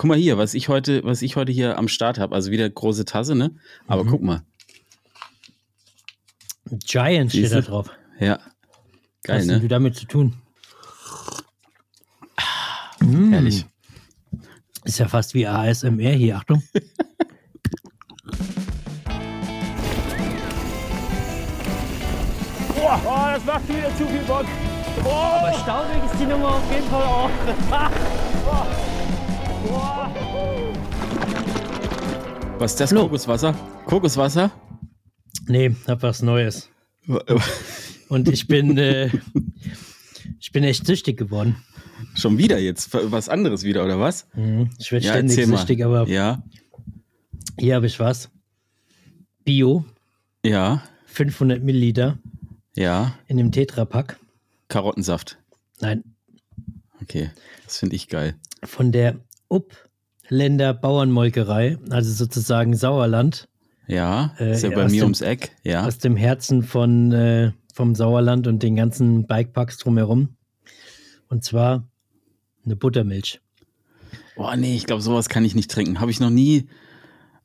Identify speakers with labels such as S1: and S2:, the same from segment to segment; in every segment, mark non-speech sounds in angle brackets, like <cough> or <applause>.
S1: Guck mal hier, was ich heute, was ich heute hier am Start habe. Also wieder große Tasse, ne? Aber
S2: Mhm.
S1: guck mal.
S2: Giant steht da drauf.
S1: Ja. Geil,
S2: Was hast du
S1: ne?
S2: damit zu tun?
S1: Herrlich.
S2: Ist ja fast wie ASMR hier, Achtung. <laughs>
S3: Boah, oh, das macht wieder zu viel Bock.
S2: Aber staubig ist die Nummer auf jeden Fall auch. <laughs> <laughs>
S1: Was ist das?
S2: Flo.
S1: Kokoswasser? Kokoswasser?
S2: Nee, hab was Neues. <laughs> Und ich bin, äh, ich bin echt süchtig geworden.
S1: Schon wieder jetzt? Was anderes wieder, oder was?
S2: Mhm. Ich werde ständig
S1: erzähl mal.
S2: süchtig, aber
S1: Ja,
S2: hier habe ich was. Bio,
S1: ja,
S2: 500 Milliliter
S1: ja.
S2: in dem Tetrapack.
S1: Karottensaft.
S2: Nein,
S1: Okay, das finde ich geil.
S2: von der Uppländer Bauernmolkerei, also sozusagen Sauerland,
S1: Ja,
S2: Äh,
S1: ist ja
S2: ja,
S1: bei mir
S2: dem-
S1: ums Eck. Ja,
S2: aus dem Herzen von, äh, vom Sauerland und den ganzen Bikeparks drumherum. Und zwar eine Buttermilch.
S1: Oh nee, ich glaube, sowas kann ich nicht trinken. Habe ich noch nie.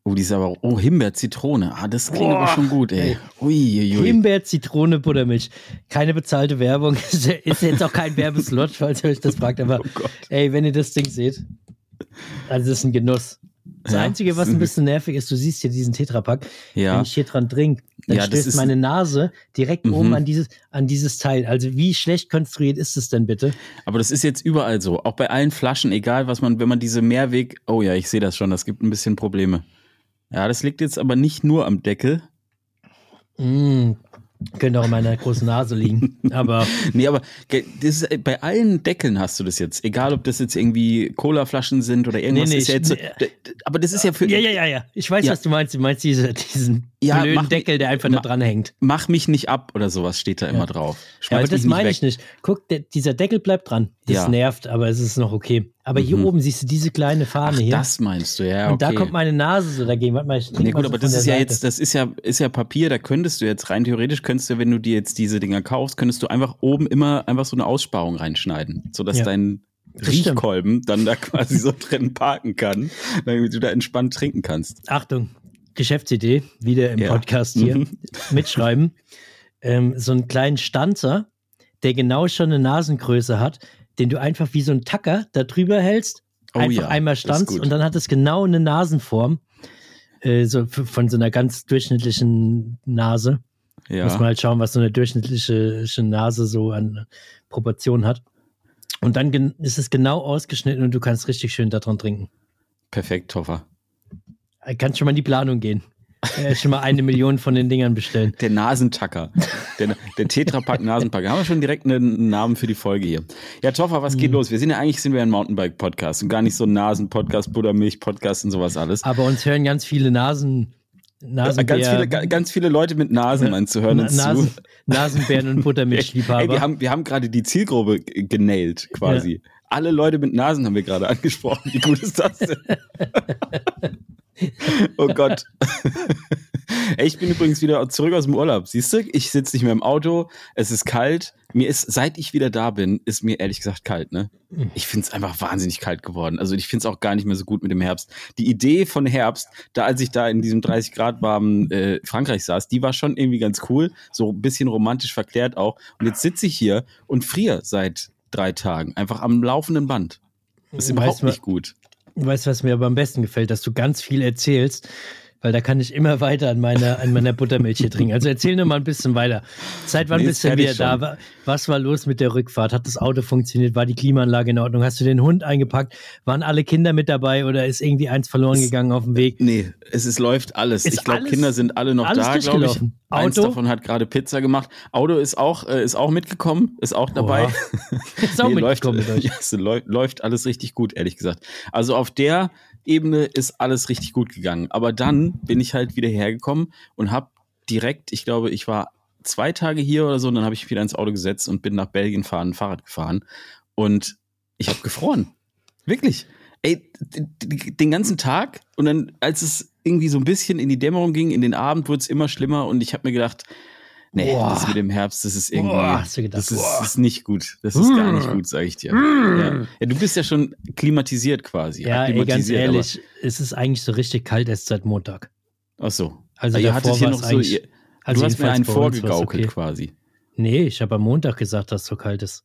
S1: Oh, die ist aber. Oh, Himbeer, Zitrone. Ah, das klingt aber
S2: Boah,
S1: schon gut, ey. Ui, ui, ui.
S2: Himbeer, Zitrone, Buttermilch. Keine bezahlte Werbung. <laughs> Ist jetzt auch kein Werbeslot, falls ihr euch das fragt. Aber
S1: Oh
S2: ey, wenn ihr das Ding seht, also das ist ein Genuss. Das
S1: Ja,
S2: Einzige, was ein <laughs> bisschen nervig ist, du siehst hier diesen Tetrapack.
S1: Ja.
S2: Wenn ich hier dran trinke, dann
S1: Ja,
S2: stößt meine Nase direkt
S1: Mhm.
S2: oben an dieses, an dieses Teil. Also wie schlecht konstruiert ist es denn bitte?
S1: Aber das ist jetzt überall so. Auch bei allen Flaschen, egal was man, wenn man diese Mehrweg. Oh ja, ich sehe das schon, das gibt ein bisschen Probleme. Ja, das liegt jetzt aber nicht nur am Deckel.
S2: Mm, könnte auch in meiner großen Nase liegen. Aber <laughs>
S1: Nee, aber das ist, bei allen Deckeln hast du das jetzt. Egal, ob das jetzt irgendwie Colaflaschen sind oder irgendwas.
S2: Nee, nee,
S1: ist ja jetzt so, d- aber das ist ja für.
S2: ja, ja, ja, ja. Ich weiß,
S1: Ja.
S2: was du meinst. Du meinst diese, diesen
S1: Ja,
S2: blöden
S1: mach
S2: Deckel, der einfach da dran hängt.
S1: Mach mich nicht ab oder sowas steht da immer drauf.
S2: Ja, aber das meine ich nicht. Guck, der, dieser Deckel bleibt dran. Das
S1: Ja.
S2: nervt, aber es ist noch okay. Aber hier
S1: Mhm.
S2: oben siehst du diese kleine Fahne
S1: Ach,
S2: hier.
S1: das meinst du, ja. Okay.
S2: Und da kommt meine Nase so dagegen. Warte mal, ich
S1: Nee, gut,
S2: so
S1: aber das ist ja
S2: Seite.
S1: jetzt, das ist ja, ist ja Papier, da könntest du jetzt rein theoretisch, könntest du, wenn du dir jetzt diese Dinger kaufst, könntest du einfach oben immer einfach so eine Aussparung reinschneiden, sodass
S2: Ja.
S1: dein. Riechkolben dann da <laughs> quasi so drin parken kann, damit du da entspannt trinken kannst.
S2: Achtung, Geschäftsidee, wieder im
S1: Ja.
S2: Podcast hier,
S1: Mhm.
S2: mitschreiben. Ähm, so einen kleinen Stanzer, der genau schon eine Nasengröße hat, den du einfach wie so ein Tacker da drüber hältst,
S1: Oh
S2: einfach
S1: ja,
S2: einmal
S1: gut.
S2: und dann hat es genau eine Nasenform. Äh, so von so einer ganz durchschnittlichen Nase.
S1: Ja.
S2: Muss man halt schauen, was so eine durchschnittliche Nase so an Proportionen hat. Und dann ist es genau ausgeschnitten und du kannst richtig schön daran trinken.
S1: Perfekt, Toffer.
S2: Kannst schon mal in die Planung gehen. Äh, schon mal eine Million von den Dingern bestellen.
S1: Der Nasentacker. Der, der Tetrapack Nasenpacker. Haben wir schon direkt einen Namen für die Folge hier. Ja, Toffer, was
S2: Mhm.
S1: geht los? Wir sind ja eigentlich sind wir ein Mountainbike-Podcast und gar nicht so ein Nasen-Podcast, Buttermilch-Podcast und sowas alles.
S2: Aber uns hören ganz viele Nasen. Nasenbär,
S1: Äh, Ganz viele, ga- ganz viele Leute mit Nasen, meinst du, hören uns
S2: Nasen,
S1: zu.
S2: Nasenbären und Buttermilchliebhaber. <laughs>
S1: Ey, wir haben, wir haben gerade die Zielgruppe genailt, quasi. Alle Leute mit Nasen haben wir gerade angesprochen. Wie gut ist das denn? <laughs> <laughs> oh Gott. <laughs> Ey, ich bin übrigens wieder zurück aus dem Urlaub. Siehst du, ich sitze nicht mehr im Auto. Es ist kalt. Mir ist, seit ich wieder da bin, ist mir ehrlich gesagt kalt, ne? Ich finde es einfach wahnsinnig kalt geworden. Also ich finde es auch gar nicht mehr so gut mit dem Herbst. Die Idee von Herbst, da als ich da in diesem 30 Grad warmen äh, Frankreich saß, die war schon irgendwie ganz cool. So ein bisschen romantisch verklärt auch. Und jetzt sitze ich hier und friere seit drei Tagen. Einfach am laufenden Band. Das ist
S2: Weißt
S1: überhaupt
S2: du,
S1: nicht gut.
S2: Weißt du, was mir aber am besten gefällt, dass du ganz viel erzählst, weil da kann ich immer <laughs> weiter an meiner, an meiner Buttermilch hier trinken. Also erzähl nur mal ein bisschen weiter. Seit wann
S1: Nee,
S2: bist
S1: ist
S2: du wieder da? Was war los mit der Rückfahrt? Hat das Auto funktioniert? War die Klimaanlage in Ordnung? Hast du den Hund eingepackt? Waren alle Kinder mit dabei oder ist irgendwie eins verloren gegangen auf dem Weg?
S1: Nee, es ist, läuft alles.
S2: Ist
S1: ich glaube, Kinder sind alle noch da, glaube ich.
S2: durchgelaufen.
S1: Eins
S2: Auto?
S1: davon hat gerade Pizza gemacht. Auto ist auch, äh, ist auch mitgekommen, ist auch dabei. <laughs>
S2: Ist auch
S1: Nee, läuft,
S2: mitgekommen mit euch. <laughs>
S1: ja, es läuft, läuft alles richtig gut, ehrlich gesagt. Also auf der Ebene ist alles richtig gut gegangen. Aber dann bin ich halt wieder hergekommen und habe direkt, ich glaube, ich war zwei Tage hier oder so, und dann habe ich wieder ins Auto gesetzt und bin nach Belgien fahren, Fahrrad gefahren. Und ich habe gefroren. Wirklich. Ey, den ganzen Tag und dann, als es irgendwie so ein bisschen in die Dämmerung ging, in den Abend wurde es immer schlimmer und ich habe mir gedacht, Nee,
S2: Boah.
S1: das mit dem Herbst, das ist irgendwie,
S2: Boah, hast du gedacht,
S1: das ist, ist nicht gut. Das ist gar nicht gut, sage ich dir. Ja. ja, du bist ja schon klimatisiert quasi.
S2: Ja, ey, ganz ehrlich, es ist eigentlich so richtig kalt erst seit Montag.
S1: Ach so.
S2: Also
S1: Ah, ihr
S2: davor
S1: hattet hier noch so, ihr,
S2: Also
S1: du hast mir einen vorgegaukelt
S2: okay.
S1: quasi.
S2: Nee, ich habe am Montag gesagt, dass es so kalt ist.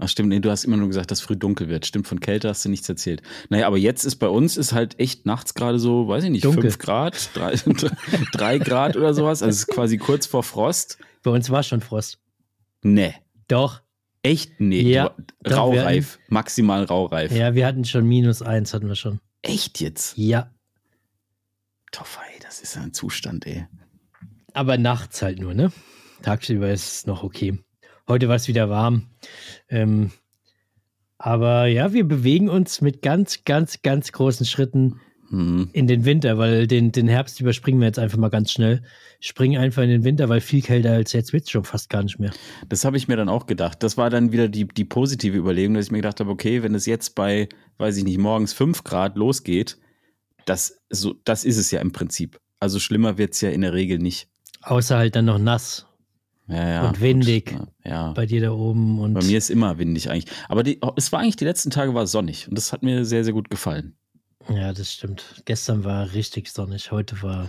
S1: Ach stimmt, nee, du hast immer nur gesagt, dass früh dunkel wird. Stimmt, von Kälte hast du nichts erzählt. Naja, aber jetzt ist bei uns ist halt echt nachts gerade so, weiß ich nicht,
S2: Dunkel.
S1: fünf Grad, drei, <laughs> drei Grad oder sowas. Also es ist quasi kurz vor Frost.
S2: Bei uns war schon Frost.
S1: Nee.
S2: Doch.
S1: Echt? Nee.
S2: Ja,
S1: Du- raureif. Maximal raureif.
S2: Ja, wir hatten schon minus eins, hatten wir schon.
S1: Echt jetzt?
S2: Ja.
S1: Toffer, ey, das ist ja ein Zustand, ey.
S2: Aber nachts halt nur, ne? Tagsüber ist es noch okay. Heute war es wieder warm. Ähm, aber ja, wir bewegen uns mit ganz, ganz, ganz großen Schritten In den Winter, weil den, den Herbst überspringen wir jetzt einfach mal ganz schnell. Springen einfach in den Winter, weil viel kälter als jetzt wird es schon fast gar nicht mehr.
S1: Das habe ich mir dann auch gedacht. Das war dann wieder die, die positive Überlegung, dass ich mir gedacht habe, okay, wenn es jetzt bei, weiß ich nicht, morgens 5 Grad losgeht, das, so, das ist es ja im Prinzip. Also schlimmer wird es ja in der Regel nicht.
S2: Außer halt dann noch nass
S1: Ja, ja,
S2: Und windig.
S1: Gut, ja.
S2: bei dir da oben. Und
S1: Bei mir ist immer windig eigentlich. Aber die, es war eigentlich die letzten Tage war sonnig und das hat mir sehr, sehr gut gefallen.
S2: Ja, das stimmt. Gestern war richtig sonnig, heute war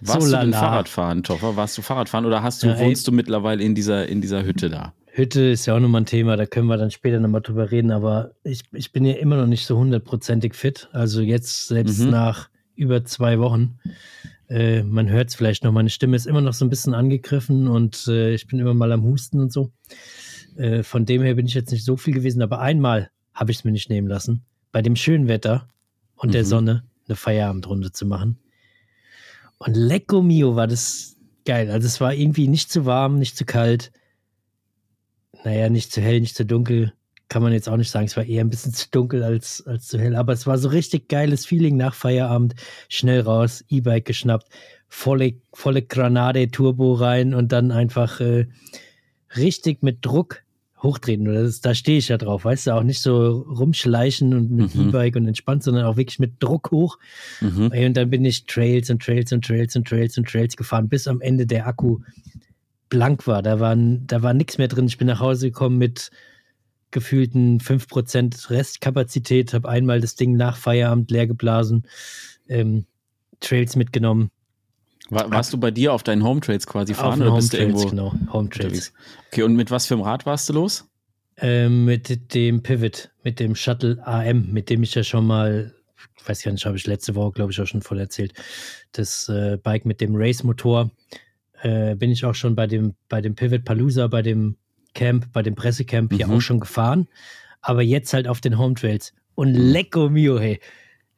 S1: Warst
S2: so
S1: du denn
S2: lala.
S1: Fahrradfahren, Toffer? Warst du Fahrradfahren oder hast du,
S2: Ja, ey.
S1: wohnst du mittlerweile in dieser, in dieser Hütte da?
S2: Hütte ist ja auch nochmal ein Thema, da können wir dann später nochmal drüber reden, aber ich, ich bin ja immer noch nicht so hundertprozentig fit. Also jetzt selbst
S1: Mhm.
S2: nach über zwei Wochen. Äh, man hört es vielleicht noch, meine Stimme ist immer noch so ein bisschen angegriffen und äh, ich bin immer mal am Husten und so. Äh, von dem her bin ich jetzt nicht so viel gewesen, aber einmal habe ich es mir nicht nehmen lassen, bei dem schönen Wetter und der
S1: Mhm.
S2: Sonne eine Feierabendrunde zu machen. Und lecco mio war das geil. Also es war irgendwie nicht zu warm, nicht zu kalt naja, nicht zu hell, nicht zu dunkel, kann man jetzt auch nicht sagen. Es war eher ein bisschen zu dunkel als, als zu hell. Aber es war so richtig geiles Feeling nach Feierabend. Schnell raus, E-Bike geschnappt, volle, volle Granate, Turbo rein und dann einfach äh, richtig mit Druck hochtreten. Oder das, da stehe ich ja drauf, weißt du, auch nicht so rumschleichen und mit
S1: Mhm.
S2: E-Bike und entspannt, sondern auch wirklich mit Druck hoch.
S1: Mhm.
S2: Und dann bin ich Trails und Trails und Trails und Trails und Trails gefahren, bis am Ende der Akku blank war. Da, waren, da war nichts mehr drin. Ich bin nach Hause gekommen mit gefühlten 5% Restkapazität, habe einmal das Ding nach Feierabend leer geblasen, ähm, Trails mitgenommen.
S1: War, warst du bei dir auf deinen Home Trails quasi fahren oder bist du
S2: Home
S1: irgendwo
S2: genau. Home Trails.
S1: Okay, und mit was für einem Rad warst du los?
S2: Ähm, mit dem Pivot, mit dem Shuttle AM, mit dem ich ja schon mal, ich weiß gar nicht, habe ich letzte Woche, glaube ich, auch schon voll erzählt, das äh, Bike mit dem Race-Motor, äh, bin ich auch schon bei dem, bei dem Pivot Palooza, bei dem Camp, bei dem Pressecamp hier
S1: Mhm.
S2: auch schon gefahren, aber jetzt halt auf den Home Trails. Und lecco mio, hey.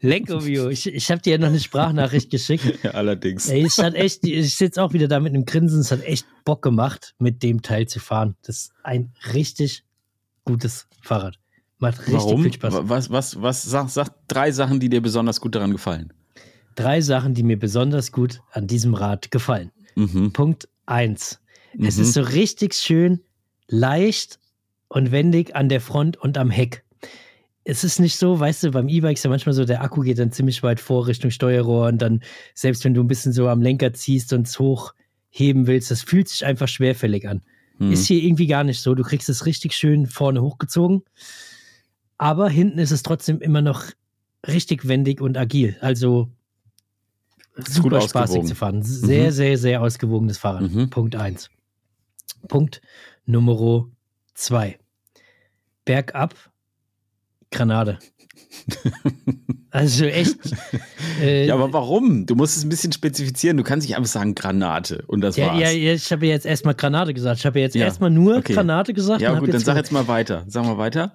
S2: Lecco mio. Ich, ich habe dir ja noch eine Sprachnachricht geschickt. <laughs>
S1: Ja, allerdings.
S2: Ey, es hat echt, ich sitze auch wieder da mit einem Grinsen, es hat echt Bock gemacht, mit dem Teil zu fahren. Das ist ein richtig gutes Fahrrad. Macht richtig
S1: Warum?
S2: viel Spaß.
S1: Was, was, was, sag, sag drei Sachen, die dir besonders gut daran gefallen.
S2: Drei Sachen, die mir besonders gut an diesem Rad gefallen.
S1: Mhm.
S2: Punkt eins. Es
S1: Mhm.
S2: ist so richtig schön leicht und wendig an der Front und am Heck. Es ist nicht so, weißt du, beim E-Bike ist ja manchmal so, der Akku geht dann ziemlich weit vor Richtung Steuerrohr und dann, selbst wenn du ein bisschen so am Lenker ziehst und es hochheben willst, das fühlt sich einfach schwerfällig an.
S1: Mhm.
S2: Ist hier irgendwie gar nicht so. Du kriegst es richtig schön vorne hochgezogen. Aber hinten ist es trotzdem immer noch richtig wendig und agil. Also super spaßig zu fahren. Sehr,
S1: Mhm.
S2: sehr, sehr ausgewogenes Fahrrad.
S1: Mhm.
S2: Punkt eins. Punkt Nummer zwei. Bergab, Granate. Also echt. Äh,
S1: Ja, aber warum? Du musst es ein bisschen spezifizieren. Du kannst nicht einfach sagen Granate und das
S2: ja,
S1: war's.
S2: ja, ja, ich habe ja jetzt erstmal Granate gesagt. Ich habe ja jetzt
S1: Ja,
S2: erstmal nur
S1: okay.
S2: Granate gesagt.
S1: Ja, gut, dann sag jetzt mal weiter. Sag mal weiter.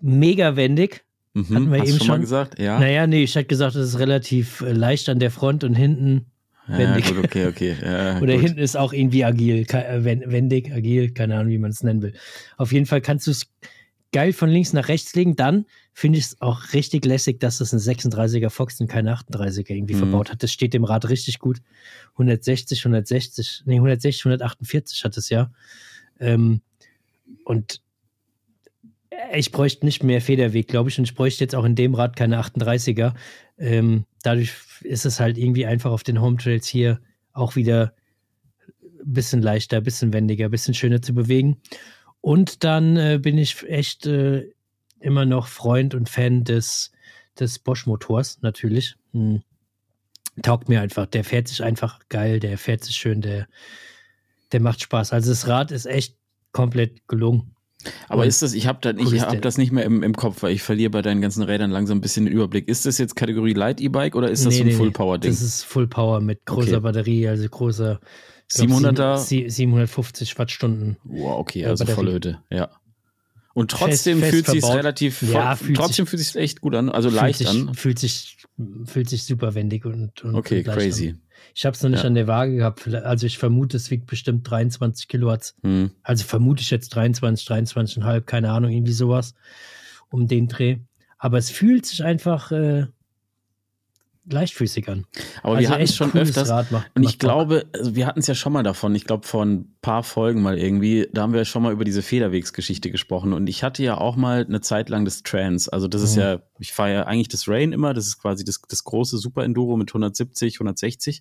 S2: mega wendig.
S1: Mhm.
S2: Hatten wir
S1: Hast
S2: eben
S1: du schon mal
S2: schon.
S1: gesagt? Ja.
S2: Naja, nee, ich hätte gesagt, es ist relativ äh, leicht an der Front und hinten.
S1: ja,
S2: wendig.
S1: gut, okay, okay. <laughs> Ja,
S2: Oder
S1: gut.
S2: hinten ist auch irgendwie agil, äh, wen- wendig, agil, keine Ahnung, wie man es nennen will. Auf jeden Fall kannst du es geil von links nach rechts legen. Dann finde ich es auch richtig lässig, dass das ein 36er Fox und keine 38er irgendwie
S1: Mhm.
S2: verbaut hat. Das steht dem Rad richtig gut. 160, 160, nee, 160, 148 hat es ja. Ähm, und ich bräuchte nicht mehr Federweg, glaube ich. Und ich bräuchte jetzt auch in dem Rad keine 38er. Ähm, dadurch ist es halt irgendwie einfach auf den Home Trails hier auch wieder bisschen leichter, bisschen wendiger, bisschen schöner zu bewegen. Und dann äh, bin ich echt äh, immer noch Freund und Fan des, des Bosch-Motors, natürlich. Hm. Taugt mir einfach. Der fährt sich einfach geil, der fährt sich schön, der, der macht Spaß. Also das Rad ist echt komplett gelungen.
S1: Aber
S2: Und
S1: ist das, ich habe da,
S2: cool
S1: hab das nicht mehr im, im Kopf, weil ich verliere bei deinen ganzen Rädern langsam ein bisschen den Überblick. Ist das jetzt Kategorie Light E-Bike oder ist das
S2: Nee,
S1: so ein
S2: nee.
S1: Full-Power-Ding?
S2: Das ist Full Power mit großer
S1: Okay.
S2: Batterie, also großer
S1: 700er?
S2: sieben- sie- 750 Wattstunden.
S1: Wow, okay,
S2: Ja,
S1: also
S2: Batterie.
S1: volle Hütte, ja. Und trotzdem
S2: fest
S1: fühlt sich relativ,
S2: Ja, fühlt
S1: trotzdem fühlt sich echt gut an, also leicht
S2: sich,
S1: an.
S2: Fühlt sich, fühlt sich super wendig und, und
S1: Okay,
S2: und
S1: crazy.
S2: An. Ich habe es noch nicht
S1: Ja.
S2: an der Waage gehabt. Also ich vermute, es wiegt bestimmt 23 Kilowatt.
S1: Hm.
S2: Also vermute ich jetzt 23, 23,5, keine Ahnung, irgendwie sowas um den Dreh. Aber es fühlt sich einfach äh, leichtfüßig an.
S1: Aber
S2: also
S1: wir hatten es schon öfters.
S2: Rad, macht,
S1: Und ich glaube, also wir hatten es ja schon mal davon. Ich glaube, vor ein paar Folgen mal irgendwie, da haben wir schon mal über diese Federwegsgeschichte gesprochen. Und ich hatte ja auch mal eine Zeit lang das Trans. Also das ist
S2: Mhm.
S1: ja, ich fahre ja eigentlich das Rain immer. Das ist quasi das, das große Super Enduro mit 170, 160.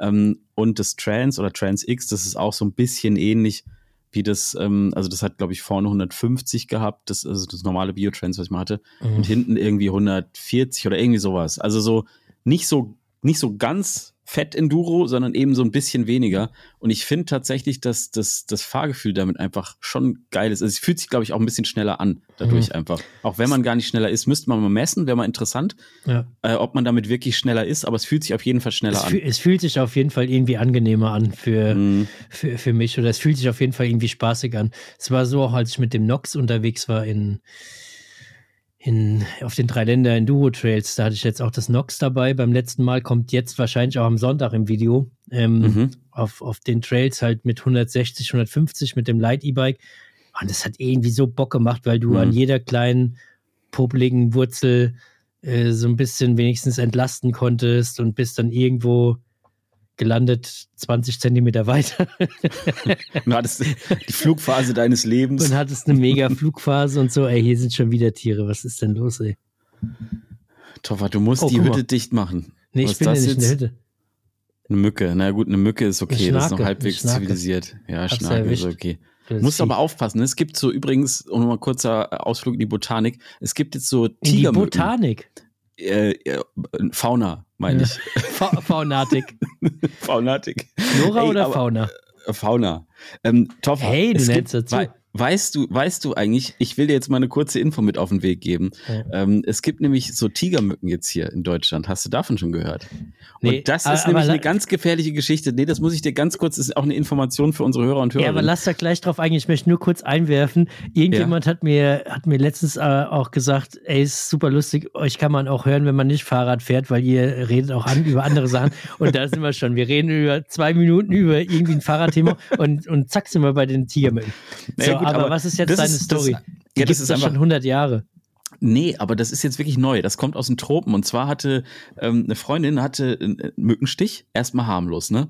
S1: Ähm, und das Trans oder Trans X, das ist auch so ein bisschen ähnlich wie das, ähm, also das hat, glaube ich, vorne 150 gehabt, das, also das normale Biotrans, was ich mal hatte,
S2: Mhm.
S1: und hinten irgendwie 140 oder irgendwie sowas. Also so nicht so, nicht so ganz fett Enduro, sondern eben so ein bisschen weniger. Und ich finde tatsächlich, dass das, das Fahrgefühl damit einfach schon geil ist. Also es fühlt sich, glaube ich, auch ein bisschen schneller an, dadurch
S2: Mhm.
S1: einfach. Auch wenn man gar nicht schneller ist, müsste man mal messen, wäre mal interessant,
S2: Ja.
S1: äh, ob man damit wirklich schneller ist, aber es fühlt sich auf jeden Fall schneller
S2: Es,
S1: an.
S2: es fühlt sich auf jeden Fall irgendwie angenehmer an für,
S1: Mhm.
S2: für, für mich oder es fühlt sich auf jeden Fall irgendwie spaßig an. Es war so, auch als ich mit dem Nox unterwegs war in, in, auf den drei Länder Enduro Trails, da hatte ich jetzt auch das Nox dabei. Beim letzten Mal kommt jetzt wahrscheinlich auch am Sonntag im Video ähm,
S1: Mhm.
S2: auf, auf den Trails halt mit 160, 150 mit dem Light E-Bike. Und das hat irgendwie so Bock gemacht, weil du
S1: Mhm.
S2: an jeder kleinen popeligen Wurzel äh, so ein bisschen wenigstens entlasten konntest und bist dann irgendwo gelandet 20 Zentimeter weiter <laughs>
S1: Du hattest die Flugphase deines Lebens.
S2: und hattest eine mega Flugphase und so, ey, hier sind schon wieder Tiere, was ist denn los, ey?
S1: Toffer, du musst
S2: Oh,
S1: die
S2: mal.
S1: Hütte dicht machen.
S2: Nee,
S1: Was
S2: ich bin ja nicht in der
S1: jetzt?
S2: Hütte.
S1: Eine Mücke. Na gut, eine Mücke ist okay. Das ist noch halbwegs zivilisiert. Ja,
S2: Hab's
S1: ist okay.
S2: Das
S1: Musst aber aufpassen. Es gibt so übrigens, und nochmal kurzer Ausflug in die Botanik. Es gibt jetzt so
S2: in die
S1: Tigermücken.
S2: Botanik.
S1: Äh, äh, Fauna, meine ich.
S2: Fa Faunatik. <laughs>
S1: Faunatik.
S2: Flora
S1: Ey,
S2: oder
S1: aber-
S2: Fauna?
S1: Äh, Fauna. Ähm, Toffer,
S2: Hey, du nennst dazu.
S1: wei- weißt du, weißt du eigentlich, ich will dir jetzt mal eine kurze Info mit auf den Weg geben.
S2: Ja.
S1: Ähm, es gibt nämlich so Tigermücken jetzt hier in Deutschland. Hast du davon schon gehört?
S2: Nee,
S1: und das
S2: aber-
S1: ist nämlich
S2: aber
S1: eine ganz gefährliche Geschichte. Nee, das muss ich dir ganz kurz, das ist auch eine Information für unsere Hörer und Hörer.
S2: Ja, aber lass da gleich drauf eingehen. Ich möchte nur kurz einwerfen. Irgendjemand hat mir hat mir letztens äh, auch gesagt, ey, ist super lustig. Euch kann man auch hören, wenn man nicht Fahrrad fährt, weil ihr redet auch an über andere Sachen. <laughs> Und da sind wir schon. Wir reden über zwei Minuten über irgendwie ein Fahrradthema und und zack sind wir bei den Tigermücken. So,
S1: gut,
S2: aber,
S1: aber
S2: was ist jetzt
S1: das
S2: deine
S1: ist- das-
S2: Story?
S1: ja,
S2: Die
S1: das ist einfach-
S2: schon 100 Jahre.
S1: Nee, aber das ist jetzt wirklich neu. Das kommt aus den Tropen. Und zwar hatte ähm, eine Freundin hatte einen Mückenstich, erstmal harmlos, ne?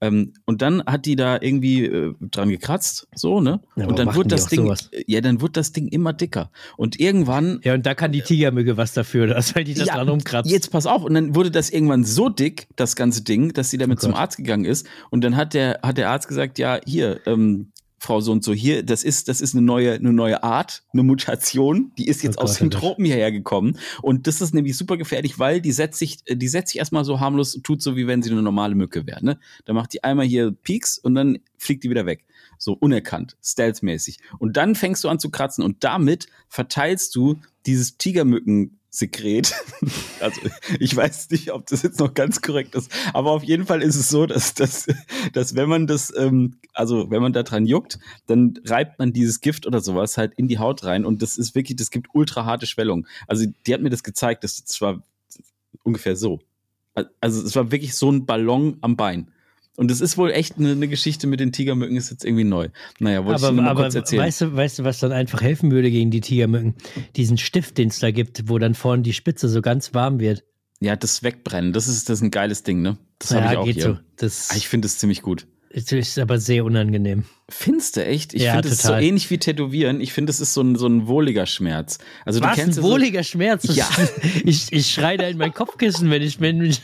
S1: Ähm, und dann hat die da irgendwie äh, dran gekratzt, so, ne?
S2: Ja,
S1: und dann wird das Ding,
S2: sowas?
S1: ja, dann wird das Ding immer dicker. Und irgendwann
S2: Ja, und da kann die Tigermücke was dafür, dass, weil die das
S1: Ja,
S2: dran rumkratzt.
S1: Jetzt pass auf, und dann wurde das irgendwann so dick, das ganze Ding, dass sie damit
S2: Oh
S1: zum. Arzt gegangen ist. Und dann hat der, hat der Arzt gesagt, ja, hier, ähm, Frau so und so, hier, das ist, das ist eine neue, eine neue Art, eine Mutation, die ist jetzt
S2: Oh
S1: aus
S2: Gott,
S1: den. Tropen hierher gekommen. Und das ist nämlich super gefährlich, weil die setzt sich, die setzt sich erstmal so harmlos, tut so, wie wenn sie eine normale Mücke wäre, ne? Da macht die einmal hier Peaks und dann fliegt die wieder weg. So unerkannt, stealth-mäßig. Und dann fängst du an zu kratzen und damit verteilst du dieses Tigermücken-Sekret. <laughs> also ich weiß nicht, ob das jetzt noch ganz korrekt ist, aber auf jeden Fall ist es so, dass, dass, dass wenn man das, ähm, also wenn man da dran juckt, dann reibt man dieses Gift oder sowas halt in die Haut rein und das ist wirklich, das gibt ultra harte Schwellung. Also die hat mir das gezeigt, das, das war ungefähr so. Also es war wirklich so ein Ballon am Bein. Und es ist wohl echt eine, eine Geschichte mit den Tigermücken, ist jetzt irgendwie neu. Naja, wollte ich
S2: aber
S1: nur mal
S2: aber
S1: kurz erzählen.
S2: weißt, du, weißt du, was dann einfach helfen würde gegen die Tigermücken? Diesen Stift, den es da gibt, wo dann vorne die Spitze so ganz warm wird.
S1: ja, das Wegbrennen, das ist, das ist ein geiles Ding, ne? Das habe
S2: ja,
S1: ich auch
S2: geht
S1: hier.
S2: so. Das
S1: Ah, Ich finde es ziemlich gut.
S2: ist aber sehr unangenehm.
S1: Findest du echt? Ich
S2: Ja,
S1: finde es so ähnlich wie Tätowieren. Ich finde, es ist so ein, so ein wohliger Schmerz. Also du
S2: Was,
S1: kennst
S2: ein
S1: ja so-
S2: wohliger Schmerz.
S1: Ja. <laughs>
S2: Ich, ich schreie da in mein Kopfkissen, wenn ich, wenn, ich-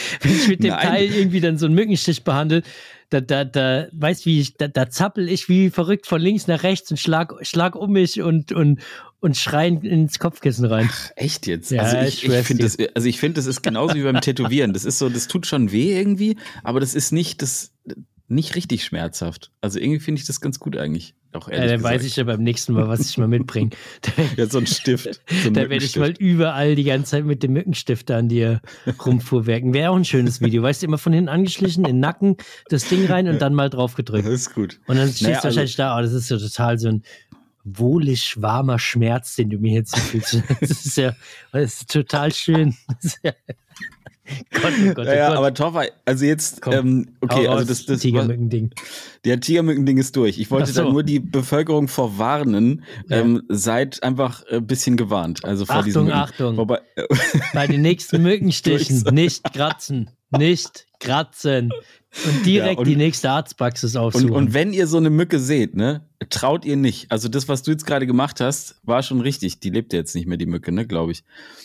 S2: <laughs> wenn ich mit dem
S1: Nein.
S2: Teil irgendwie dann so einen Mückenstich behandle. da, da, da, weißt wie ich, da, da zappel ich wie verrückt von links nach rechts und schlag, schlag um mich und, und, und schreien ins Kopfkissen rein.
S1: Echt jetzt?
S2: Ja,
S1: also
S2: ich
S1: ich, ich finde das, also ich finde, das ist genauso wie beim <laughs> Tätowieren. Das ist so, das tut schon weh irgendwie, aber das ist nicht, das, nicht richtig schmerzhaft. Also irgendwie finde ich das ganz gut eigentlich. Auch
S2: Ja, dann
S1: gesagt.
S2: weiß ich ja beim nächsten Mal, was ich mal mitbringe. <laughs> <laughs>
S1: Ja, so ein Stift. So ein
S2: Da werde ich mal überall die ganze Zeit mit dem Mückenstift an dir rumfuhrwerken. Wäre auch ein schönes Video. Weißt du, immer von hinten angeschlichen, in den Nacken, das Ding rein und dann mal drauf
S1: Das
S2: gedrückt.
S1: ist gut.
S2: Und dann stehst
S1: Naja,
S2: du wahrscheinlich da, oh, das ist so total so ein wohlig warmer Schmerz, den du mir jetzt <laughs> fühlst. Das ist ja, das ist total schön. <laughs> Gott, oh Gott, oh
S1: Ja,
S2: Gott.
S1: aber Toffer, also jetzt,
S2: Komm,
S1: ähm, okay, also das, das
S2: Tigermücken-Ding.
S1: der Tigermücken-Ding ist durch. Ich wollte
S2: so.
S1: da nur die Bevölkerung vorwarnen,
S2: Ja.
S1: ähm, seid einfach ein bisschen gewarnt. Also vor
S2: Achtung. Achtung.
S1: Wobei, äh,
S2: Bei den nächsten <laughs> Mückenstichen nicht kratzen. Nicht kratzen. Und direkt
S1: Ja, und-
S2: die nächste Arztpraxis
S1: und,
S2: aufsuchen.
S1: und wenn ihr so eine Mücke seht, ne, traut ihr nicht. Also das, was du jetzt gerade gemacht hast, war schon richtig. Die lebt ja jetzt nicht mehr, die Mücke, ne, glaube ich.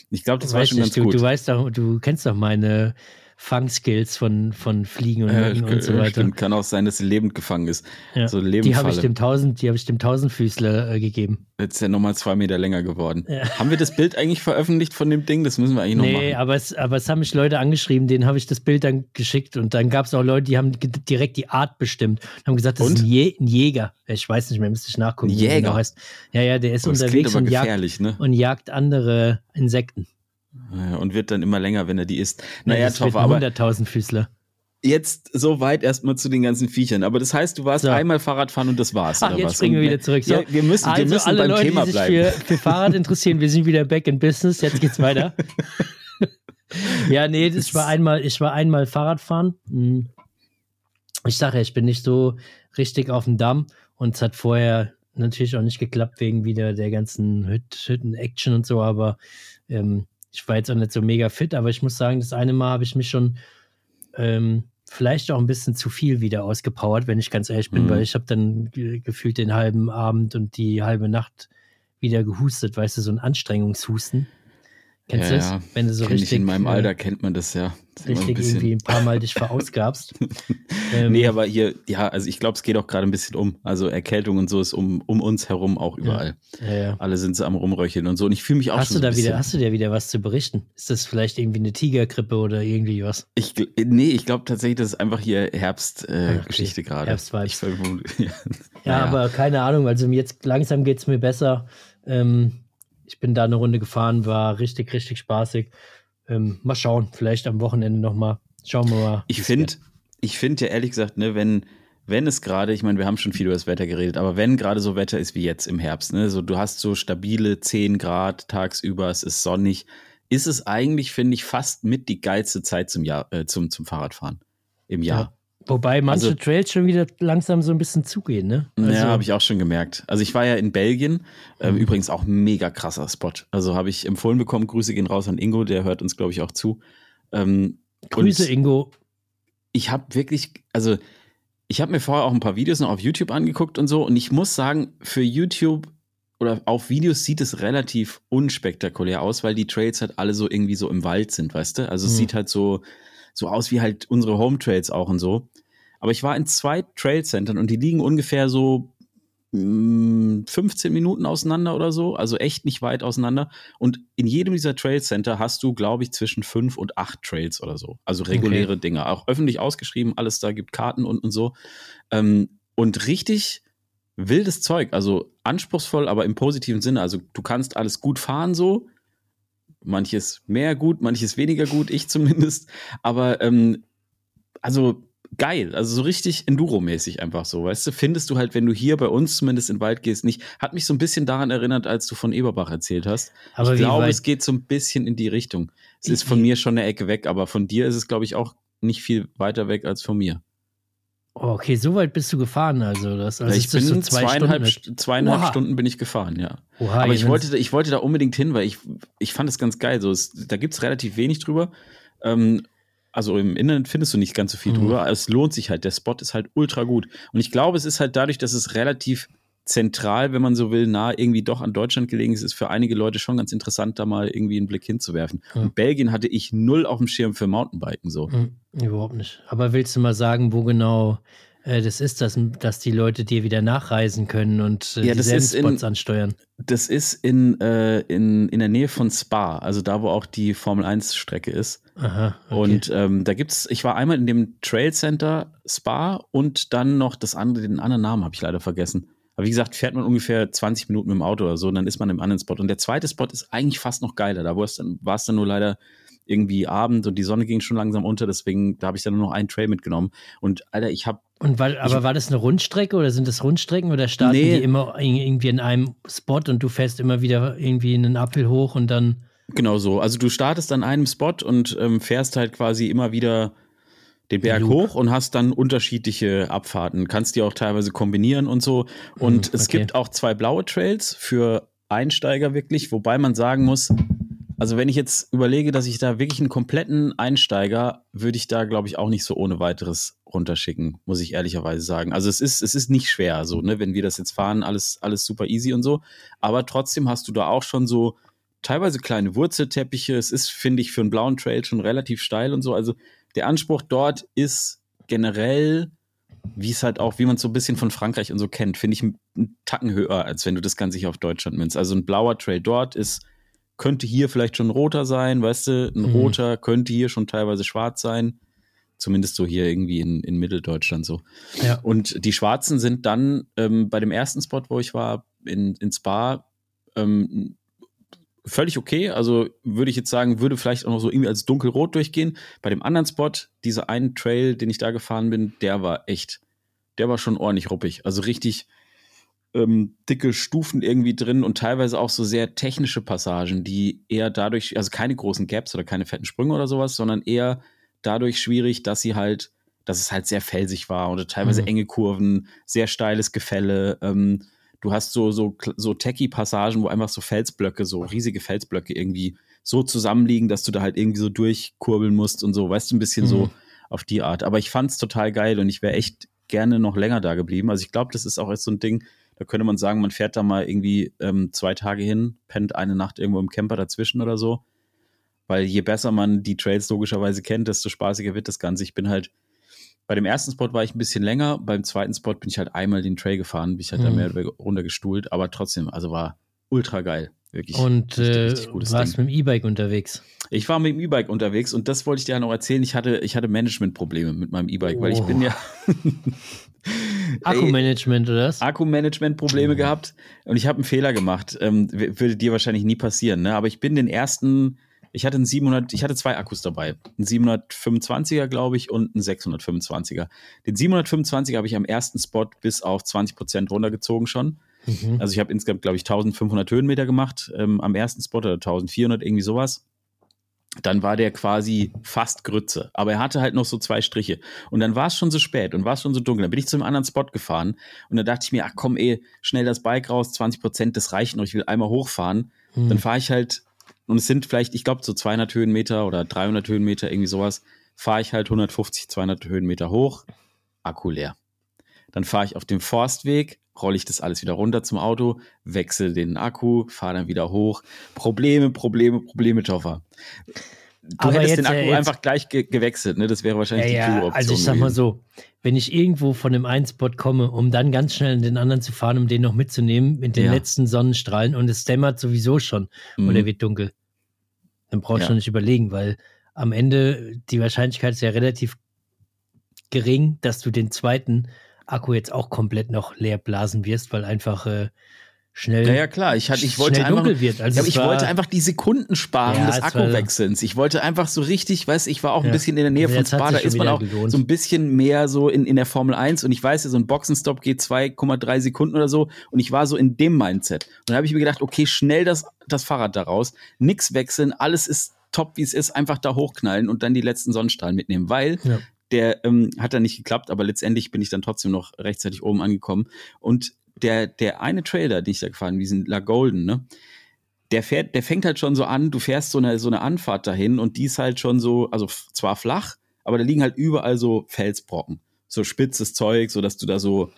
S1: Ich glaube, das war
S2: Weiß
S1: schon
S2: nicht,
S1: ganz
S2: du,
S1: gut.
S2: du weißt doch, du kennst doch meine Fangskills von, von Fliegen und
S1: Ja,
S2: und so
S1: ja,
S2: weiter.
S1: stimmt. Kann auch sein, dass sie lebend gefangen ist.
S2: Ja.
S1: So
S2: Die habe ich dem tausend, die habe ich dem Tausendfüßler äh, gegeben.
S1: Jetzt ist er nochmal zwei Meter länger geworden.
S2: Ja.
S1: Haben wir das Bild eigentlich veröffentlicht von dem Ding? Das müssen wir eigentlich noch
S2: Nee,
S1: machen.
S2: aber es, aber es haben mich Leute angeschrieben, denen habe ich das Bild dann geschickt und dann gab es auch Leute, die haben direkt die Art bestimmt und haben gesagt, das
S1: Und?
S2: ist ein, Je ein Jäger. Ich weiß nicht mehr, müsste ich nachgucken.
S1: Ein
S2: wie er
S1: Jäger?
S2: Genau heißt. Ja, ja, der ist
S1: Oh,
S2: unterwegs und jagt,
S1: ne?
S2: und jagt andere Insekten.
S1: Ja, Und wird dann immer länger, wenn er die isst.
S2: Nee,
S1: Naja,
S2: wird
S1: Toffer, aber
S2: 100.000 Füßler.
S1: jetzt so weit erstmal zu den ganzen Viechern. Aber das heißt, du warst
S2: So.
S1: einmal Fahrradfahren und das war's.
S2: Ach, jetzt
S1: was?
S2: springen wir wieder zurück. So,
S1: Ja, wir müssen, wir
S2: also
S1: müssen
S2: alle
S1: beim
S2: Leute,
S1: Thema
S2: die sich
S1: bleiben.
S2: für, für Fahrrad interessieren, wir sind wieder back in business. Jetzt geht's weiter. <laughs> ja, nee, das war einmal, ich war einmal Fahrradfahren. Hm. Ich sage ja, ich bin nicht so richtig auf dem Damm und es hat vorher natürlich auch nicht geklappt wegen wieder der ganzen Hüt Hütten-Action und so, aber ähm, ich war jetzt auch nicht so mega fit, aber ich muss sagen, das eine Mal habe ich mich schon ähm, vielleicht auch ein bisschen zu viel wieder ausgepowert, wenn ich ganz ehrlich bin,
S1: Mhm.
S2: weil ich habe dann ge gefühlt den halben Abend und die halbe Nacht wieder gehustet, weißt du, so ein Anstrengungshusten. Kennst
S1: Ja,
S2: du das?
S1: ja.
S2: Wenn du so
S1: Kenn ich
S2: richtig,
S1: in meinem
S2: äh,
S1: Alter kennt man das ja. Das ein
S2: richtig
S1: bisschen-
S2: irgendwie ein paar Mal dich <laughs> verausgabst. ähm,
S1: Nee, aber hier, ja, also ich glaube, es geht auch gerade ein bisschen um. Also Erkältung und so ist um, um uns herum auch überall.
S2: ja, ja.
S1: Alle sind so am Rumröcheln und so. Und ich fühle mich auch
S2: Hast
S1: schon
S2: du
S1: so
S2: da
S1: ein bisschen.
S2: wieder, hast du dir wieder was zu berichten? Ist das vielleicht irgendwie eine Tigergrippe oder irgendwie was?
S1: Ich, nee, ich glaube tatsächlich, das ist einfach hier Herbstgeschichte äh,
S2: Ah, okay.
S1: Gerade.
S2: Herbstvibes. <laughs>
S1: Ja,
S2: Ja, aber keine Ahnung, also jetzt langsam geht es mir besser. Ähm, ich bin da eine Runde gefahren, war richtig, richtig spaßig. Ähm, mal schauen, vielleicht am Wochenende nochmal. Schauen wir mal.
S1: Ich finde, ich finde ja ehrlich gesagt, ne, wenn, wenn es gerade, ich meine, wir haben schon viel über das Wetter geredet, aber wenn gerade so Wetter ist wie jetzt im Herbst, ne, so du hast so stabile 10 Grad tagsüber, es ist sonnig, ist es eigentlich, finde ich, fast mit die geilste Zeit zum Jahr, äh, zum, zum Fahrradfahren im Jahr.
S2: Wobei manche
S1: also-
S2: Trails schon wieder langsam so ein bisschen zugehen, ne?
S1: ja, habe ich auch schon gemerkt. Also ich war ja in Belgien, ähm,
S2: Mhm.
S1: übrigens auch mega krasser Spot. Also habe ich empfohlen bekommen, Grüße gehen raus an Ingo, der hört uns, glaube ich, auch zu. Ähm,
S2: Grüße, Ingo.
S1: ich habe wirklich, also ich habe mir vorher auch ein paar Videos noch auf YouTube angeguckt und so und ich muss sagen, für YouTube oder auf Videos sieht es relativ unspektakulär aus, weil die Trails halt alle so irgendwie so im Wald sind, weißt du? Also es
S2: Hm.
S1: sieht halt so, so aus wie halt unsere Home Trails auch und so. Aber ich war in zwei Trailcentern und die liegen ungefähr so mm, 15 Minuten auseinander oder so, also echt nicht weit auseinander. Und in jedem dieser Trailcenter hast du, glaube ich, zwischen fünf und acht Trails oder so. Also reguläre Dinge. Auch öffentlich ausgeschrieben, alles da gibt Karten und, und so. Ähm, und richtig wildes Zeug, also anspruchsvoll, aber im positiven Sinne. Also du kannst alles gut fahren so. Manches mehr gut, manches weniger gut, ich <laughs> zumindest. Aber ähm, also geil, also so richtig Enduro-mäßig einfach so, weißt du, findest du halt, wenn du hier bei uns zumindest in den Wald gehst, nicht. Hat mich so ein bisschen daran erinnert, als du von Eberbach erzählt hast.
S2: Aber
S1: ich glaube,
S2: weit-
S1: es geht so ein bisschen in die Richtung. Es ist von mir schon eine Ecke weg, aber von dir ist es, glaube ich, auch nicht viel weiter weg als von mir.
S2: Oh, okay, so weit bist du gefahren, also das. Also
S1: ich bin
S2: so zwei
S1: zweieinhalb,
S2: Stunden.
S1: St- zweieinhalb
S2: Oha.
S1: Stunden bin ich gefahren, ja.
S2: Oha,
S1: Aber ich wollte, ich wollte da unbedingt hin, weil ich, ich fand es ganz geil. So, es, da gibt es relativ wenig drüber. Ähm, also im Internet findest du nicht ganz so viel
S2: Mhm.
S1: drüber. Es lohnt sich halt. Der Spot ist halt ultra gut. Und ich glaube, es ist halt dadurch, dass es relativ zentral, wenn man so will, nah irgendwie doch an Deutschland gelegen ist, ist für einige Leute schon ganz interessant, da mal irgendwie einen Blick hinzuwerfen.
S2: Ja.
S1: Und Belgien hatte ich null auf dem Schirm für Mountainbiken so.
S2: Hm, überhaupt nicht. Aber willst du mal sagen, wo genau äh, das ist, dass, dass die Leute dir wieder nachreisen können und äh,
S1: Ja, das
S2: dieselben
S1: ist in-
S2: Spots ansteuern?
S1: Das ist in, äh, in, in der Nähe von Spa, also da, wo auch die Formel 1 Strecke ist.
S2: Aha. Okay.
S1: Und ähm, da gibt's, ich war einmal in dem Trail Center Spa und dann noch das andere, den anderen Namen habe ich leider vergessen. Aber wie gesagt, fährt man ungefähr 20 Minuten mit dem Auto oder so, und dann ist man im anderen Spot. Und der zweite Spot ist eigentlich fast noch geiler. Da war es dann, war es dann nur leider irgendwie Abend und die Sonne ging schon langsam unter, deswegen, da habe ich dann nur noch einen Trail mitgenommen. Und Alter, ich habe
S2: Und weil, aber war das eine Rundstrecke oder sind das Rundstrecken oder starten
S1: Nee.
S2: die immer in- irgendwie in einem Spot und du fährst immer wieder irgendwie einen Uphill hoch und dann.
S1: Genau so. Also du startest an einem Spot und ähm, fährst halt quasi immer wieder den Berg
S2: Loop.
S1: hoch und hast dann unterschiedliche Abfahrten. Kannst die auch teilweise kombinieren und so. Und
S2: Hm,
S1: es
S2: okay.
S1: gibt auch zwei blaue Trails für Einsteiger wirklich, wobei man sagen muss, also wenn ich jetzt überlege, dass ich da wirklich einen kompletten Einsteiger, würde ich da, glaube ich, auch nicht so ohne weiteres runterschicken, muss ich ehrlicherweise sagen. Also es ist, es ist nicht schwer, so, ne, wenn wir das jetzt fahren, alles, alles super easy und so. Aber trotzdem hast du da auch schon so teilweise kleine Wurzelteppiche. Es ist, finde ich, für einen blauen Trail schon relativ steil und so. Also der Anspruch dort ist generell, wie es halt auch, wie man es so ein bisschen von Frankreich und so kennt, finde ich einen Tacken höher, als wenn du das Ganze hier auf Deutschland münzt. Also ein blauer Trail dort ist, könnte hier vielleicht schon ein roter sein, weißt du, ein
S2: Mhm.
S1: roter könnte hier schon teilweise schwarz sein. Zumindest so hier irgendwie in, in Mitteldeutschland so.
S2: Ja.
S1: Und die Schwarzen sind dann ähm, bei dem ersten Spot, wo ich war, in, in Spa, ähm, völlig okay. Also würde ich jetzt sagen, würde vielleicht auch noch so irgendwie als dunkelrot durchgehen. Bei dem anderen Spot, dieser einen Trail, den ich da gefahren bin, der war echt, der war schon ordentlich ruppig. Also richtig ähm, dicke Stufen irgendwie drin und teilweise auch so sehr technische Passagen, die eher dadurch, also keine großen Gaps oder keine fetten Sprünge oder sowas, sondern eher dadurch schwierig, dass sie halt, dass es halt sehr felsig war oder teilweise
S2: Mhm.
S1: enge Kurven, sehr steiles Gefälle. Ähm, du hast so, so, so Techie-Passagen, wo einfach so Felsblöcke, so riesige Felsblöcke irgendwie so zusammenliegen, dass du da halt irgendwie so durchkurbeln musst und so, weißt du, ein bisschen
S2: Mhm.
S1: so auf die Art. Aber ich fand's total geil und ich wäre echt gerne noch länger da geblieben. Also ich glaube, das ist auch jetzt so ein Ding, da könnte man sagen, man fährt da mal irgendwie ähm, zwei Tage hin, pennt eine Nacht irgendwo im Camper dazwischen oder so. Weil je besser man die Trails logischerweise kennt, desto spaßiger wird das Ganze. Ich bin halt, bei dem ersten Spot war ich ein bisschen länger, beim zweiten Spot bin ich halt einmal den Trail gefahren, bin ich halt da
S2: Mhm.
S1: mehr oder weniger runtergestuhlt, aber trotzdem, also war ultra geil. Wirklich.
S2: Und
S1: richtig,
S2: äh,
S1: richtig
S2: warst
S1: Ding.
S2: mit dem E-Bike unterwegs.
S1: Ich war mit dem E-Bike unterwegs und das wollte ich dir ja noch erzählen. Ich hatte, ich hatte Managementprobleme mit meinem E-Bike, weil ich
S2: Oh.
S1: bin ja. <laughs>
S2: Akkumanagement oder was?
S1: Akkumanagement-Probleme
S2: Mhm.
S1: gehabt und ich habe einen Fehler gemacht. Ähm, würde dir wahrscheinlich nie passieren, ne? Aber ich bin den ersten, ich hatte einen 700, ich hatte zwei Akkus dabei. Einen 725er, glaube ich, und einen 625er. Den 725er habe ich am ersten Spot bis auf 20 Prozent runtergezogen schon.
S2: Mhm.
S1: Also ich habe insgesamt, glaube ich, 1500 Höhenmeter gemacht ähm, am ersten Spot oder 1400, irgendwie sowas. Dann war der quasi fast Grütze. Aber er hatte halt noch so zwei Striche. Und dann war es schon so spät und war es schon so dunkel. Dann bin ich zu einem anderen Spot gefahren und dann dachte ich mir, ach komm, ey, schnell das Bike raus, 20 Prozent, das reicht noch. Ich will einmal hochfahren.
S2: Hm.
S1: Dann fahre ich halt, und es sind vielleicht, ich glaube, so 200 Höhenmeter oder 300 Höhenmeter, irgendwie sowas, fahre ich halt 150, 200 Höhenmeter hoch, Akku leer. Dann fahre ich auf dem Forstweg, rolle ich das alles wieder runter zum Auto, wechsle den Akku, fahre dann wieder hoch. Probleme, Probleme, Probleme, Toffer. Du
S2: Aber
S1: hättest
S2: jetzt,
S1: den Akku
S2: äh, jetzt-
S1: einfach gleich ge gewechselt, ne? Das wäre wahrscheinlich
S2: Ja,
S1: die
S2: ja,
S1: Crew-Option.
S2: also ich sag mal so, wenn ich irgendwo von dem einen Spot komme, um dann ganz schnell in den anderen zu fahren, um den noch mitzunehmen, mit den
S1: Ja.
S2: letzten Sonnenstrahlen und es dämmert sowieso schon
S1: Mhm.
S2: oder wird dunkel, dann brauchst
S1: Ja.
S2: du nicht überlegen, weil am Ende die Wahrscheinlichkeit ist ja relativ gering, dass du den zweiten Akku jetzt auch komplett noch leer blasen wirst, weil einfach äh, schnell,
S1: Ja, ja, klar. Ich, hatte, ich wollte einfach,
S2: wird. Also
S1: ja, ich
S2: war,
S1: wollte einfach die Sekunden sparen
S2: Ja,
S1: des Akkuwechselns. Ich wollte einfach so richtig, weißt ich war auch ein
S2: Ja.
S1: bisschen in der Nähe von Spa, da ist man auch
S2: gelohnt.
S1: so ein bisschen mehr so in, in der Formel 1 und ich weiß ja, so ein Boxenstopp geht 2,3 Sekunden oder so und ich war so in dem Mindset. Und da habe ich mir gedacht, okay, schnell das, das Fahrrad da raus, nix wechseln, alles ist top, wie es ist, einfach da hochknallen und dann die letzten Sonnenstrahlen mitnehmen, weil der ähm, hat dann nicht geklappt, aber letztendlich bin ich dann trotzdem noch rechtzeitig oben angekommen. Und der, der eine Trailer, den ich da gefahren bin, diesen La Golden, ne? Der fährt, der fängt halt schon so an, du fährst so eine, so eine Anfahrt dahin und die ist halt schon so, also zwar flach, aber da liegen halt überall so Felsbrocken. So spitzes Zeug, so dass du da so,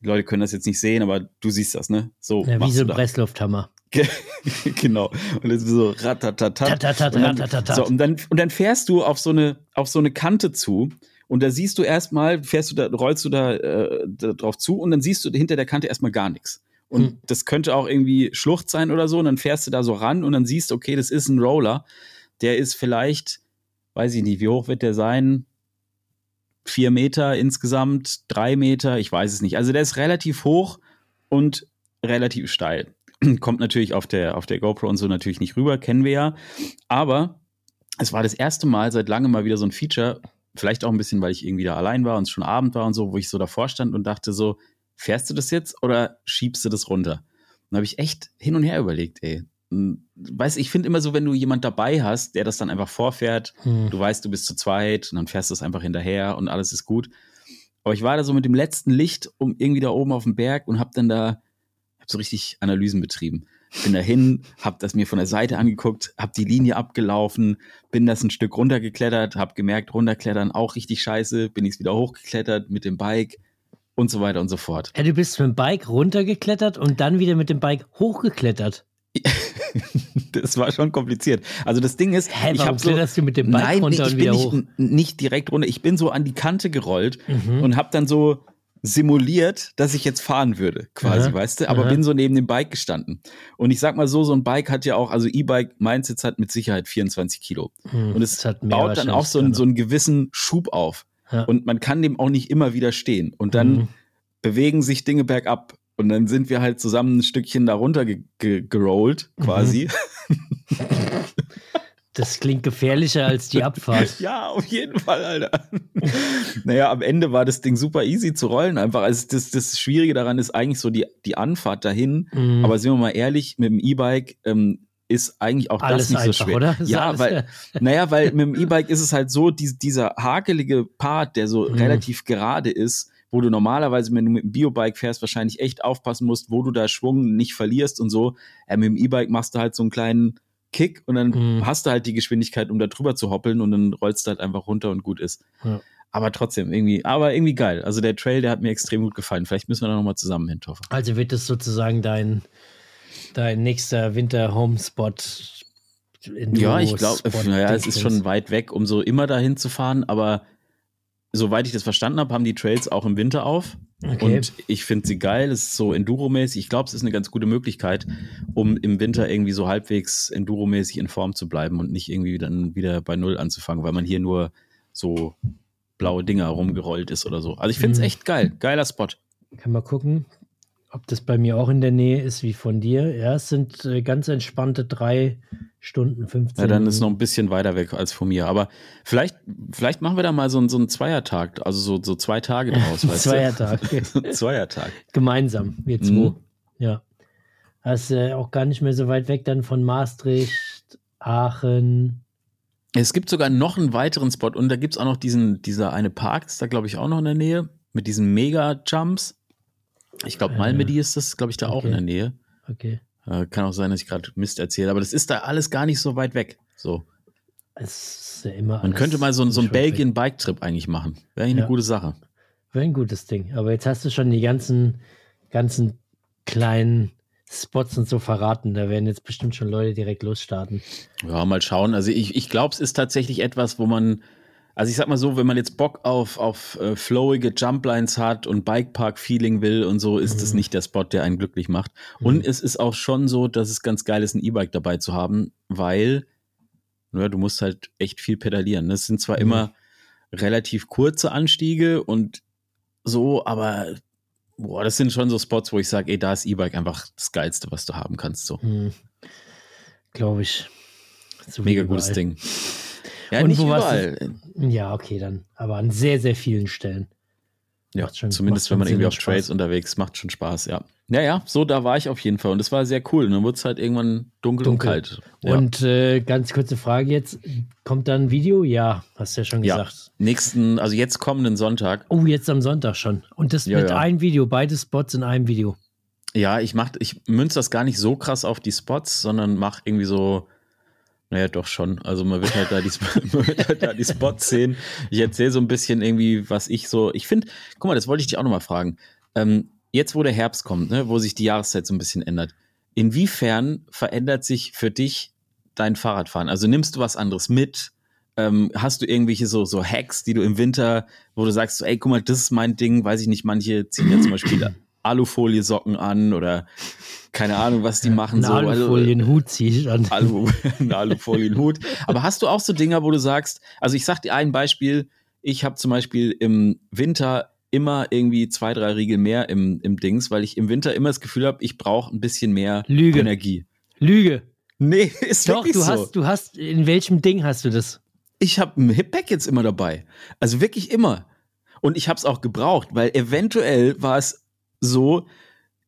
S1: Die Leute können das jetzt nicht sehen, aber du siehst das, ne? So.
S2: Ja, wie so ein. Presslufthammer. <laughs>
S1: genau. Und ist so ratatatat. Dann,
S2: ratatatat.
S1: so, und dann, und dann fährst du auf so eine, auf so eine Kante zu. Und da siehst du erstmal, fährst du da, rollst du da, äh, da drauf zu und dann siehst du hinter der Kante erstmal gar nichts. Und
S2: Hm.
S1: das könnte auch irgendwie Schlucht sein oder so. Und dann fährst du da so ran und dann siehst, okay, das ist ein Roller. Der ist vielleicht, weiß ich nicht, wie hoch wird der sein? Vier Meter insgesamt, drei Meter, ich weiß es nicht. Also der ist relativ hoch und relativ steil. <clears throat> Kommt natürlich auf der, auf der GoPro und so natürlich nicht rüber, kennen wir ja. Aber es war das erste Mal seit langem mal wieder so ein Feature, vielleicht auch ein bisschen, weil ich irgendwie da allein war und es schon Abend war und so, wo ich so davor stand und dachte so, fährst du das jetzt oder schiebst du das runter? Und da habe ich echt hin und her überlegt, ey. Hm, Weißt ich finde immer so, wenn du jemand dabei hast, der das dann einfach vorfährt,
S2: Hm.
S1: du weißt, du bist zu zweit und dann fährst du es einfach hinterher und alles ist gut. Aber ich war da so mit dem letzten Licht um irgendwie da oben auf dem Berg und hab dann da hab so richtig Analysen betrieben. Bin dahin, hab das mir von der Seite angeguckt, hab die Linie abgelaufen, bin das ein Stück runtergeklettert, hab gemerkt, runterklettern auch richtig scheiße, bin ich wieder hochgeklettert mit dem Bike und so weiter und so fort.
S2: Ja, du bist mit dem Bike runtergeklettert und dann wieder mit dem Bike hochgeklettert. <laughs>
S1: Das war schon kompliziert. Also das Ding ist,
S2: Hä,
S1: ich habe so
S2: du mit dem Bike
S1: Nein,
S2: runter
S1: ich
S2: und
S1: bin
S2: wieder
S1: nicht,
S2: hoch?
S1: nicht direkt runter. Ich bin so an die Kante gerollt
S2: Mhm.
S1: und habe dann so simuliert, dass ich jetzt fahren würde, quasi,
S2: Aha.
S1: weißt du? Aber
S2: Aha.
S1: bin so neben dem Bike gestanden. Und ich sag mal so, so ein Bike hat ja auch, also E-Bike, meins jetzt hat mit Sicherheit 24 Kilo.
S2: Hm,
S1: Und es baut dann auch so, einen- so einen gewissen Schub auf.
S2: Ja.
S1: Und man kann dem auch nicht immer widerstehen. Und dann
S2: Mhm.
S1: bewegen sich Dinge bergab. Und dann sind wir halt zusammen ein Stückchen da runter ge ge gerollt,
S2: Mhm.
S1: quasi. <laughs> <laughs>
S2: Das klingt gefährlicher als die Abfahrt.
S1: Ja, auf jeden Fall, Alter. <laughs> naja, am Ende war das Ding super easy zu rollen. Einfach, also das, das Schwierige daran ist eigentlich so die, die Anfahrt dahin.
S2: Mhm.
S1: Aber sind wir mal ehrlich, mit dem E-Bike ähm, ist eigentlich auch
S2: Alles
S1: das nicht
S2: einfach,
S1: so schwer.
S2: oder? Das
S1: Ja, weil, <laughs> naja, weil mit dem E-Bike ist es halt so, die, dieser hakelige Part, der so
S2: Mhm.
S1: relativ gerade ist, wo du normalerweise, wenn du mit dem Biobike fährst, wahrscheinlich echt aufpassen musst, wo du da Schwung nicht verlierst und so. Äh, mit dem E-Bike machst du halt so einen kleinen Kick und dann
S2: Mhm.
S1: hast du halt die Geschwindigkeit, um da drüber zu hoppeln und dann rollst du halt einfach runter und gut ist.
S2: Ja.
S1: Aber trotzdem, irgendwie, aber irgendwie geil. Also der Trail, der hat mir extrem gut gefallen. Vielleicht müssen wir da nochmal zusammen hin, Toffer.
S2: Also wird das sozusagen dein, dein nächster Winter-Home-Spot?
S1: Ja, ich glaube, naja, es ist schon weit weg, um so immer dahin zu fahren, aber soweit ich das verstanden habe, haben die Trails auch im Winter auf.
S2: Okay.
S1: Und ich finde sie geil. Es ist so Enduro-mäßig. Ich glaube, es ist eine ganz gute Möglichkeit, um im Winter irgendwie so halbwegs Enduro-mäßig in Form zu bleiben und nicht irgendwie dann wieder bei Null anzufangen, weil man hier nur so blaue Dinger rumgerollt ist oder so. Also ich finde es
S2: Mhm.
S1: echt geil. Geiler Spot.
S2: Kann mal gucken, ob das bei mir auch in der Nähe ist wie von dir. Ja, es sind äh, ganz entspannte drei Stunden 15.
S1: Ja, dann ist noch ein bisschen weiter weg als von mir. Aber vielleicht, vielleicht machen wir da mal so, einen- so einen Zweiertag, also so, so zwei Tage draus, <laughs> weißt?
S2: Zweiertag. <laughs>
S1: Zweiertag.
S2: Gemeinsam, wir zwei.
S1: Mhm.
S2: Ja. Das ist äh, auch gar nicht mehr so weit weg dann von Maastricht, Aachen.
S1: Es gibt sogar noch einen weiteren Spot und da gibt es auch noch diesen, dieser eine Park, ist da glaube ich auch noch in der Nähe, mit diesen Mega-Jumps. Ich glaube,
S2: Äh,
S1: Malmedy ist das, glaube ich, da auch in
S2: okay.
S1: der Nähe.
S2: Okay.
S1: Äh, kann auch sein, dass ich gerade Mist erzähle, aber das ist da alles gar nicht so weit weg. So.
S2: Es ist ja immer
S1: Man könnte mal so, so einen. Belgien-Bike-Trip eigentlich machen. Wäre eigentlich eine
S2: Ja.
S1: gute Sache.
S2: Wäre ein gutes Ding. Aber jetzt hast du schon die ganzen, ganzen kleinen Spots und so verraten. Da werden jetzt bestimmt schon Leute direkt losstarten.
S1: Ja, mal schauen. Also ich, ich glaube, es ist tatsächlich etwas, wo man, also ich sag mal so, wenn man jetzt Bock auf, auf äh, flowige Jumplines hat und Bikepark-Feeling will und so, ist es
S2: Mhm.
S1: nicht der Spot, der einen glücklich macht. Und es ist auch schon so, dass es ganz geil ist, ein E-Bike dabei zu haben, weil ja, du musst halt echt viel pedalieren. Das sind zwar
S2: Mhm.
S1: immer relativ kurze Anstiege und so, aber boah, das sind schon so Spots, wo ich sage, ey, da ist E-Bike einfach das Geilste, was du haben kannst. So.
S2: Hm. Glaube ich. So
S1: Mega gutes Ding. Ja,
S2: Und
S1: nicht überall.
S2: Ja, okay, dann. Aber an sehr, sehr vielen Stellen.
S1: Ja,
S2: Macht schon-
S1: zumindest
S2: macht
S1: wenn man irgendwie auf
S2: und
S1: Trails
S2: Spaß.
S1: unterwegs ist, macht schon Spaß, ja. Ja, ja, so da war ich auf jeden Fall und es war sehr cool. Und dann wurde es halt irgendwann dunkel, und
S2: Dunkel.
S1: kalt. Ja.
S2: Und äh, ganz kurze Frage jetzt. Kommt da ein Video? Ja, hast ja schon
S1: ja,
S2: gesagt.
S1: nächsten, also jetzt kommenden Sonntag.
S2: Oh, jetzt am Sonntag schon. Und das
S1: Ja,
S2: mit
S1: ja.
S2: einem Video, beide Spots in einem Video.
S1: Ja, ich mach, ich münze das gar nicht so krass auf die Spots, sondern mach irgendwie so, naja, doch schon. Also man wird halt da die, <laughs> halt da die Spots sehen. Ich erzähle so ein bisschen irgendwie, was ich so, ich finde, guck mal, das wollte ich dich auch nochmal fragen. Ähm, jetzt wo der Herbst kommt, ne, wo sich die Jahreszeit so ein bisschen ändert, inwiefern verändert sich für dich dein Fahrradfahren? Also nimmst du was anderes mit? Ähm, hast du irgendwelche so, so Hacks, die du im Winter, wo du sagst, so, ey, guck mal, das ist mein Ding, weiß ich nicht, manche ziehen ja zum Beispiel <clears throat> Alufolie-Socken an oder keine Ahnung, was die machen.
S2: Einen
S1: so.
S2: Alufolien-Hut ziehe ich an. <laughs>
S1: Alu, einen Alufolien-Hut. Aber hast du auch so Dinger, wo du sagst, also ich sag dir ein Beispiel, ich habe zum Beispiel im Winter immer irgendwie zwei, drei Riegel mehr im, im Dings, weil ich im Winter immer das Gefühl habe, ich brauche ein bisschen mehr
S2: Lüge.
S1: Energie.
S2: Lüge.
S1: Nee, <laughs> ist
S2: Doch,
S1: wirklich
S2: du
S1: so.
S2: hast, du hast, in welchem Ding hast du das?
S1: ich habe ein Hippack jetzt immer dabei. Also wirklich immer. Und ich habe es auch gebraucht, weil eventuell war es so,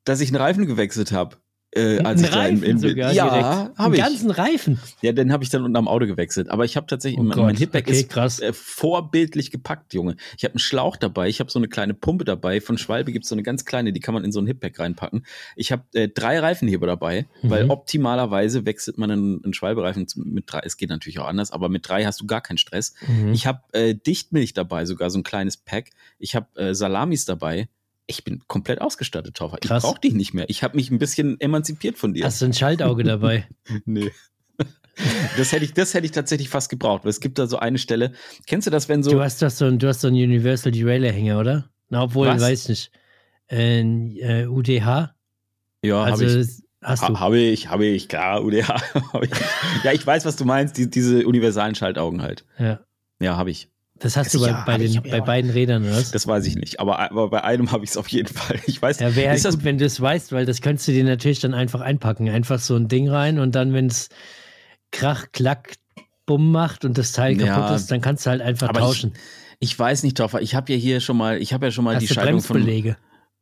S1: dass ich einen Reifen gewechselt habe. Äh, als
S2: Einen
S1: ich da in,
S2: Reifen
S1: in,
S2: sogar
S1: ja, habe ich.
S2: ganzen Reifen.
S1: Ja, den habe ich dann unterm Auto gewechselt. Aber ich habe tatsächlich,
S2: Oh
S1: mein, mein Hippack
S2: okay,
S1: ist
S2: krass.
S1: äh, vorbildlich gepackt, Junge. Ich habe einen Schlauch dabei, ich habe so eine kleine Pumpe dabei. Von Schwalbe gibt's so eine ganz kleine, die kann man in so ein Hippack reinpacken. Ich habe äh, drei Reifenheber dabei, weil
S2: Mhm.
S1: optimalerweise wechselt man einen, einen Schwalbereifen mit drei. Es geht natürlich auch anders, aber mit drei hast du gar keinen Stress.
S2: Mhm.
S1: Ich habe äh, Dichtmilch dabei, sogar so ein kleines Pack. Ich habe äh, Salamis dabei. Ich bin komplett ausgestattet, Taufer. Ich brauche dich nicht mehr. Ich habe mich ein bisschen emanzipiert von dir.
S2: Hast du ein Schaltauge dabei? <laughs>
S1: Nee. Das hätte ich, das hätte ich tatsächlich fast gebraucht, weil es gibt da so eine Stelle. Kennst du das, wenn so.
S2: Du hast doch so ein, du hast so einen Universal Derailleur-Hänger, oder? Na, obwohl,
S1: Was?
S2: weiß nicht. Äh, äh, UDH?
S1: ja,
S2: Also,
S1: habe ich.
S2: hast du.
S1: Ha, habe ich, habe ich, klar, UDH. <laughs> ich. Ja, ich weiß, was du meinst, die, diese universalen Schaltaugen halt.
S2: ja.
S1: Ja, habe ich.
S2: Das hast du bei,
S1: Ja,
S2: bei, den, bei beiden Rädern, oder?
S1: Das weiß ich nicht. Aber, aber bei einem habe ich es auf jeden Fall. <laughs> Ich weiß,
S2: Ja, wäre halt
S1: ist das
S2: gut, wenn du es weißt, weil das könntest du dir natürlich dann einfach einpacken. Einfach so ein Ding rein und dann, wenn es krach, klack, bumm macht und das Teil
S1: Ja,
S2: kaputt ist, dann kannst du halt einfach
S1: aber ich-
S2: tauschen.
S1: Ich weiß nicht, Toffer. Ich habe ja hier schon mal, ich habe ja schon mal
S2: Hast
S1: die
S2: du
S1: Schaltung von.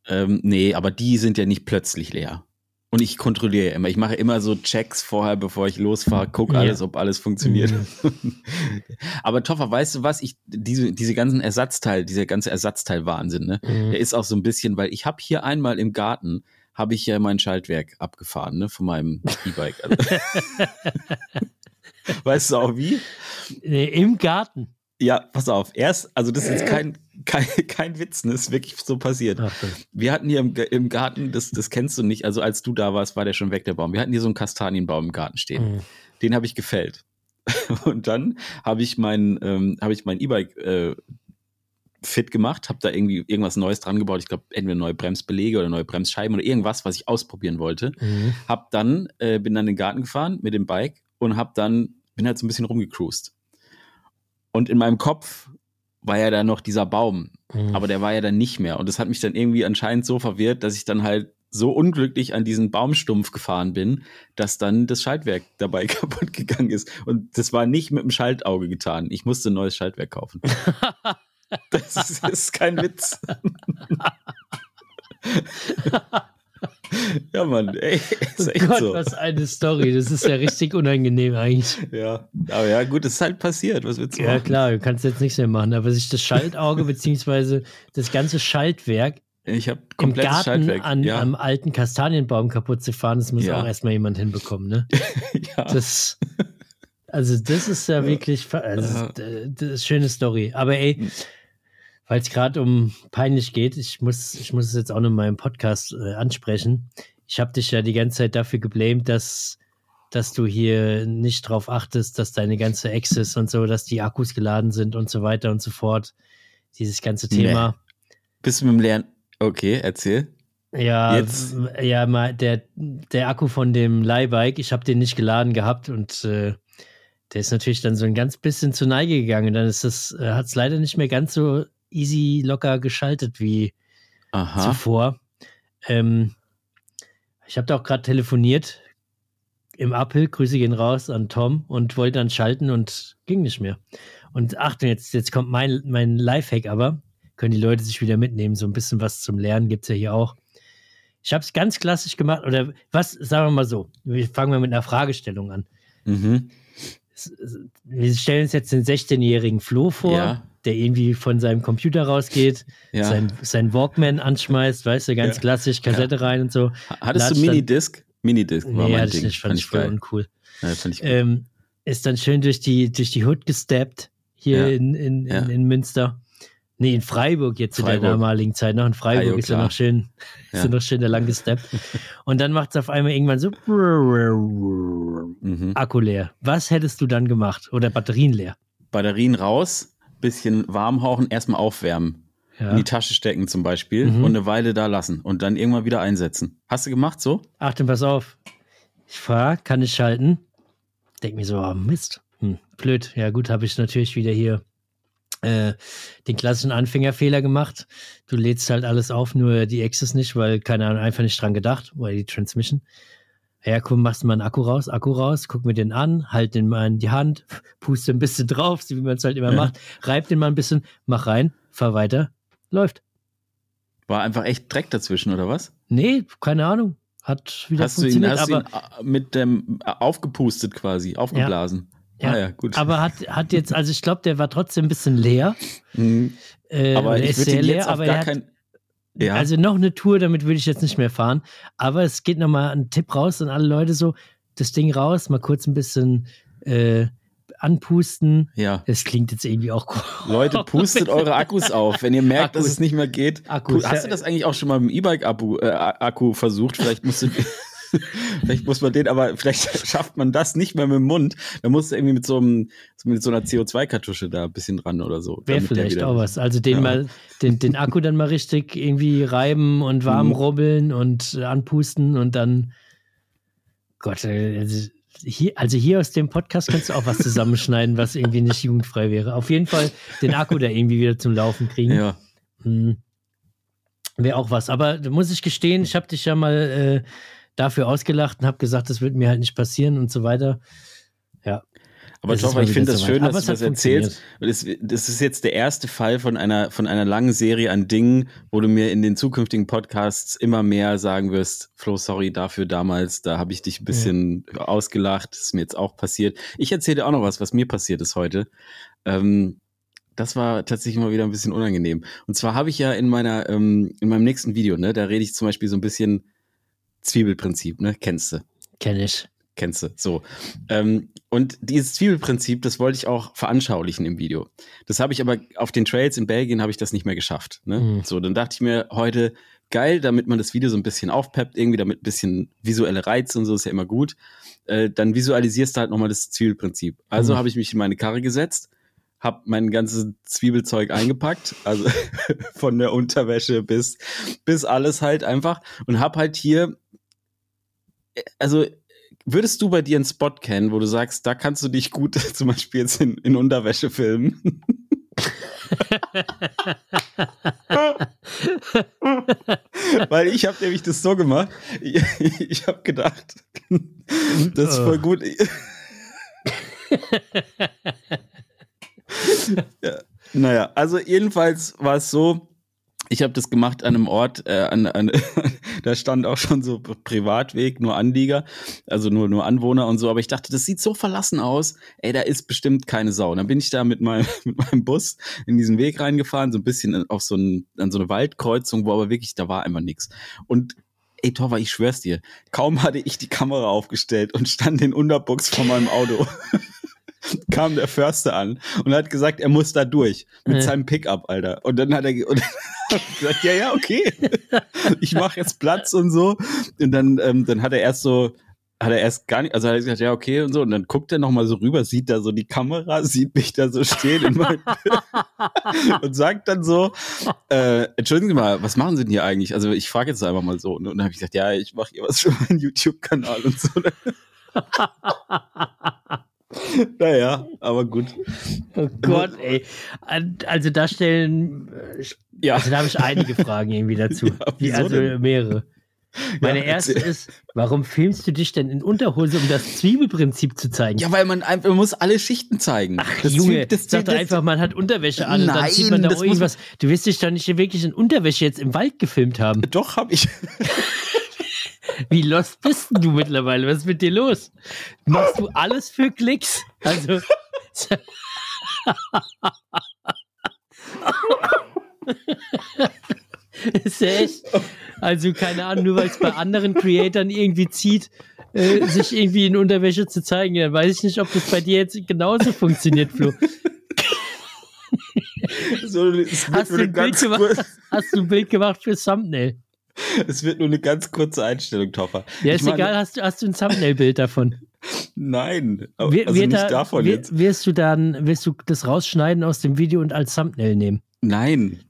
S1: Ähm, nee, aber die sind ja nicht plötzlich leer. Und ich kontrolliere ja immer. Ich mache immer so Checks vorher, bevor ich losfahre, guck
S2: Ja.
S1: alles, ob alles funktioniert.
S2: Mhm. <laughs>
S1: aber Toffer, weißt du was? Ich, diese, diese ganzen Ersatzteil, dieser ganze Ersatzteil-Wahnsinn, ne?
S2: Mhm.
S1: Der ist auch so ein bisschen, weil ich habe hier einmal im Garten, habe ich ja mein Schaltwerk abgefahren, ne, von meinem E-Bike. Also, <laughs> <laughs> weißt du auch wie?
S2: Nee, Im Garten.
S1: Ja, pass auf. Erst, also das ist jetzt kein, kein, kein Witz, ne? Das ist wirklich so passiert.
S2: Ach,
S1: Wir hatten hier im, im Garten, das, das kennst du nicht, also als du da warst, war der schon weg, der Baum. Wir hatten hier so einen Kastanienbaum im Garten stehen.
S2: Mhm.
S1: Den habe ich gefällt. <laughs> Und dann habe ich mein, ähm, habe ich mein E-Bike äh, fit gemacht, habe da irgendwie irgendwas Neues dran gebaut. Ich glaube, entweder neue Bremsbeläge oder neue Bremsscheiben oder irgendwas, was ich ausprobieren wollte.
S2: Mhm.
S1: Hab dann, äh, bin dann in den Garten gefahren mit dem Bike und hab dann, bin halt so ein bisschen rumgecruised. Und in meinem Kopf war ja da noch dieser Baum,
S2: Mhm.
S1: aber der war ja dann nicht mehr. Und das hat mich dann irgendwie anscheinend so verwirrt, dass ich dann halt so unglücklich an diesen Baumstumpf gefahren bin, dass dann das Schaltwerk dabei <laughs> kaputt gegangen ist. Und das war nicht mit dem Schaltauge getan. Ich musste ein neues Schaltwerk kaufen. Das <laughs> ist, das ist kein Witz. <laughs> <laughs> ja, Mann, ey, <laughs> ist
S2: Oh
S1: echt
S2: Gott,
S1: so.
S2: was eine Story. Das ist ja richtig unangenehm eigentlich.
S1: Ja, aber ja, gut, es ist halt passiert. Was willst du
S2: Ja,
S1: machen?
S2: klar, du kannst jetzt nichts mehr machen, aber sich das Schaltauge <laughs> beziehungsweise das ganze Schaltwerk
S1: Ich habe
S2: im
S1: komplettes
S2: Garten
S1: Schaltwerk.
S2: an,
S1: ja,
S2: am alten Kastanienbaum kaputt zu fahren, das muss
S1: Ja.
S2: auch erstmal jemand hinbekommen, ne?
S1: ja.
S2: Das, also das ist ja wirklich, fa- also, das, das ist eine schöne Story. Aber ey,
S1: Hm.
S2: Weil es gerade um peinlich geht, ich muss, ich muss es jetzt auch noch in meinem Podcast äh, ansprechen. Ich habe dich ja die ganze Zeit dafür geblamed, dass, dass du hier nicht drauf achtest, dass deine ganze Access und so, dass die Akkus geladen sind und so weiter und so fort. Dieses ganze Thema.
S1: Bist du mit dem Lernen? Okay, erzähl.
S2: Ja,
S1: Jetzt-
S2: ja, mal der, der Akku von dem Leihbike, ich habe den nicht geladen gehabt und äh, der ist natürlich dann so ein ganz bisschen zur Neige gegangen. Dann ist das, äh, hat es leider nicht mehr ganz so easy locker geschaltet wie
S1: Aha.
S2: zuvor. Ähm, ich habe da auch gerade telefoniert im Apple, Grüße gehen raus an Tom und wollte dann schalten und ging nicht mehr. Und Achtung, jetzt, jetzt kommt mein, mein Lifehack aber, können die Leute sich wieder mitnehmen, so ein bisschen was zum Lernen gibt's ja hier auch. Ich habe es ganz klassisch gemacht, oder was, sagen wir mal so, wir fangen mal mit einer Fragestellung an.
S1: Mhm.
S2: Es- es- Wir stellen uns jetzt den 16-jährigen Flo vor,
S1: Ja.
S2: Der irgendwie von seinem Computer rausgeht,
S1: Ja.
S2: sein, sein Walkman anschmeißt, weißt du, ganz
S1: Ja.
S2: klassisch, Kassette rein und so.
S1: Hattest du Minidisc? Minidisc war
S2: Nee,
S1: mein
S2: hatte ich
S1: Ding.
S2: nicht, fand ich voll
S1: geil.
S2: uncool.
S1: Ja, fand ich.
S2: Ähm, ist dann schön durch die, durch die Hood gesteppt hier
S1: Ja.
S2: in, in,
S1: Ja.
S2: in, in Münster. Nee, in Freiburg jetzt
S1: Freiburg.
S2: in der damaligen Zeit. Noch in Freiburg
S1: Ah, jo,
S2: ist ja
S1: klar.
S2: noch schön, <laughs> ist
S1: Ja.
S2: ja noch schön der lange Step. <laughs> Und dann macht es auf einmal irgendwann so
S1: Mhm.
S2: Akku leer. Was hättest du dann gemacht? Oder Batterien leer?
S1: Batterien raus, bisschen warm hauchen, erstmal aufwärmen.
S2: Ja.
S1: In die Tasche stecken zum Beispiel
S2: Mhm.
S1: und eine Weile da lassen und dann irgendwann wieder einsetzen. Hast du gemacht so?
S2: Achtung, pass auf. Ich fahre, kann ich schalten? Denk mir so, oh Mist. Hm, blöd. Ja, gut, habe ich natürlich wieder hier äh, den klassischen Anfängerfehler gemacht. Du lädst halt alles auf, nur die Access nicht, weil keine Ahnung, einfach nicht dran gedacht, weil die Transmission. Ja, komm, machst mal einen Akku raus, Akku raus, guck mir den an, halt den mal in die Hand, <laughs> puste ein bisschen drauf, so wie man es halt immer
S1: Ja.
S2: macht, reib den mal ein bisschen, mach rein, fahr weiter, läuft.
S1: War einfach echt Dreck dazwischen oder was?
S2: Nee, keine Ahnung. Hat wieder
S1: Hast du ihn,
S2: funktioniert,
S1: hast du
S2: aber
S1: ihn äh, mit dem äh, aufgepustet quasi, aufgeblasen?
S2: Ja.
S1: Ah ja, gut.
S2: Aber hat, hat jetzt, also ich glaube, der war trotzdem ein bisschen leer.
S1: Mhm.
S2: Äh,
S1: aber ich
S2: ist
S1: würde
S2: sehr
S1: ihn
S2: leer,
S1: jetzt auf
S2: aber
S1: gar
S2: er hat,
S1: kein. Ja,
S2: Also noch eine Tour, damit würde ich jetzt nicht mehr fahren. Aber es geht nochmal ein Tipp raus an alle Leute so, das Ding raus, mal kurz ein bisschen äh, anpusten.
S1: ja.
S2: Das klingt jetzt irgendwie auch
S1: Leute, <laughs> pustet eure Akkus auf, wenn ihr merkt, dass
S2: Akkus.
S1: es nicht mehr geht.
S2: Akkus,
S1: Hast du das eigentlich auch schon mal mit dem E-Bike-Akku äh, versucht? Vielleicht musst du, <laughs> <laughs> vielleicht muss man den, aber vielleicht <laughs> schafft man das nicht mehr mit dem Mund. Da musst du irgendwie mit so einem, mit so einer CO2-Kartusche da ein bisschen ran oder so.
S2: Wäre vielleicht auch was. Also den
S1: Ja.
S2: mal, den, den Akku dann mal richtig irgendwie reiben und warm
S1: Mhm.
S2: rubbeln und anpusten und dann Gott, äh, also hier, also hier aus dem Podcast kannst du auch was zusammenschneiden, was irgendwie nicht jugendfrei wäre. Auf jeden Fall den Akku da irgendwie wieder zum Laufen kriegen.
S1: Ja.
S2: Hm. Wäre auch was. Aber da muss ich gestehen, ich habe dich ja mal äh, dafür ausgelacht und habe gesagt, das wird mir halt nicht passieren und so weiter. Ja.
S1: Aber Toffer, ich finde das
S2: soweit.
S1: schön, dass du das erzählst. Das, das ist jetzt der erste Fall von einer, von einer langen Serie an Dingen, wo du mir in den zukünftigen Podcasts immer mehr sagen wirst, Flo, sorry dafür damals, da habe ich dich ein bisschen ausgelacht, das ist mir jetzt auch passiert. Ich erzähle dir auch noch was, was mir passiert ist heute. Ähm, das war tatsächlich mal wieder ein bisschen unangenehm. Und zwar habe ich ja in meiner, ähm, in meinem nächsten Video, ne, da rede ich zum Beispiel so ein bisschen Zwiebelprinzip, ne, kennst du?
S2: Kenne ich.
S1: Kennst du, so. Ähm, und dieses Zwiebelprinzip, das wollte ich auch veranschaulichen im Video. Das habe ich aber auf den Trails in Belgien habe ich das nicht mehr geschafft. Ne?
S2: Mhm.
S1: So, dann dachte ich mir heute, geil, damit man das Video so ein bisschen aufpeppt, irgendwie damit ein bisschen visuelle Reize und so ist ja immer gut. Äh, dann visualisierst du halt nochmal das Zwiebelprinzip. Also
S2: Mhm.
S1: habe ich mich in meine Karre gesetzt, habe mein ganzes Zwiebelzeug eingepackt, also <laughs> von der Unterwäsche bis, bis alles halt einfach und habe halt hier, also würdest du bei dir einen Spot kennen, wo du sagst, da kannst du dich gut <laughs> zum Beispiel jetzt in, in Unterwäsche filmen? <laughs> Weil ich habe nämlich das so gemacht. <laughs> Ich, ich habe gedacht, das ist voll gut. ja, naja, also jedenfalls war es so, ich habe das gemacht an einem Ort, äh, an, an, <laughs> da stand auch schon so Privatweg, nur Anlieger, also nur, nur Anwohner und so, aber ich dachte, das sieht so verlassen aus, ey, da ist bestimmt keine Sau. Und dann bin ich da mit meinem, <laughs> mit meinem Bus in diesen Weg reingefahren, so ein bisschen auf so, ein, an so eine Waldkreuzung, wo aber wirklich, da war einfach nichts. Und ey, Torva, ich schwör's dir, kaum hatte ich die Kamera aufgestellt und stand in Unterbuchs vor meinem Auto. <laughs> <laughs> kam der Förster an und hat gesagt, er muss da durch mit
S2: Äh.
S1: seinem Pickup, Alter. Und dann hat er, <laughs> und dann hat gesagt, ja, ja, okay, <laughs> ich mache jetzt Platz und so. Und dann, ähm, dann hat er erst so, hat er erst gar nicht, also hat er gesagt, ja, okay und so. Und dann guckt er nochmal so rüber, sieht da so die Kamera, sieht mich da so stehen in meinem und sagt dann so, äh, entschuldigen Sie mal, was machen Sie denn hier eigentlich? Also ich frage jetzt einfach mal so. Und dann habe ich gesagt, ja, ich mache hier was für meinen YouTube-Kanal und so. Naja, aber gut.
S2: Oh Gott, ey. Also da stellen, äh,
S1: Ja.
S2: also da habe ich einige Fragen irgendwie dazu. <laughs>
S1: Ja,
S2: Die, also
S1: denn?
S2: mehrere. Meine
S1: Ja,
S2: erste
S1: erzähl.
S2: ist, warum filmst du dich denn in Unterhose, um das Zwiebelprinzip zu zeigen?
S1: Ja, weil man einfach, man muss alle Schichten zeigen.
S2: Ach,
S1: Das
S2: Junge,
S1: Zwieb- das
S2: sag doch
S1: das-
S2: einfach, man hat Unterwäsche an und dann
S1: Nein,
S2: sieht man da
S1: das
S2: irgendwas. Du wirst dich doch nicht wirklich in Unterwäsche jetzt im Wald gefilmt haben.
S1: Doch, habe ich. <laughs>
S2: Wie lost bist du mittlerweile? Was ist mit dir los? Machst du alles für Klicks? Also. ist ja echt. Also, keine Ahnung, nur weil es bei anderen Creatoren irgendwie zieht, äh, sich irgendwie in Unterwäsche zu zeigen, dann weiß ich nicht, ob das bei dir jetzt genauso funktioniert, Flo.
S1: So,
S2: Hast du, ein Bild gemacht, hast du ein Bild gemacht für Thumbnail? <laughs>
S1: es wird nur eine ganz kurze Einstellung, Toffer.
S2: Ja, ist
S1: meine-
S2: egal, hast du, hast du ein Thumbnail-Bild davon? <laughs>
S1: Nein,
S2: Wir-
S1: also
S2: wird
S1: nicht
S2: da-
S1: davon
S2: wir-
S1: jetzt.
S2: Wirst du dann, wirst du das rausschneiden aus dem Video und als Thumbnail nehmen?
S1: Nein.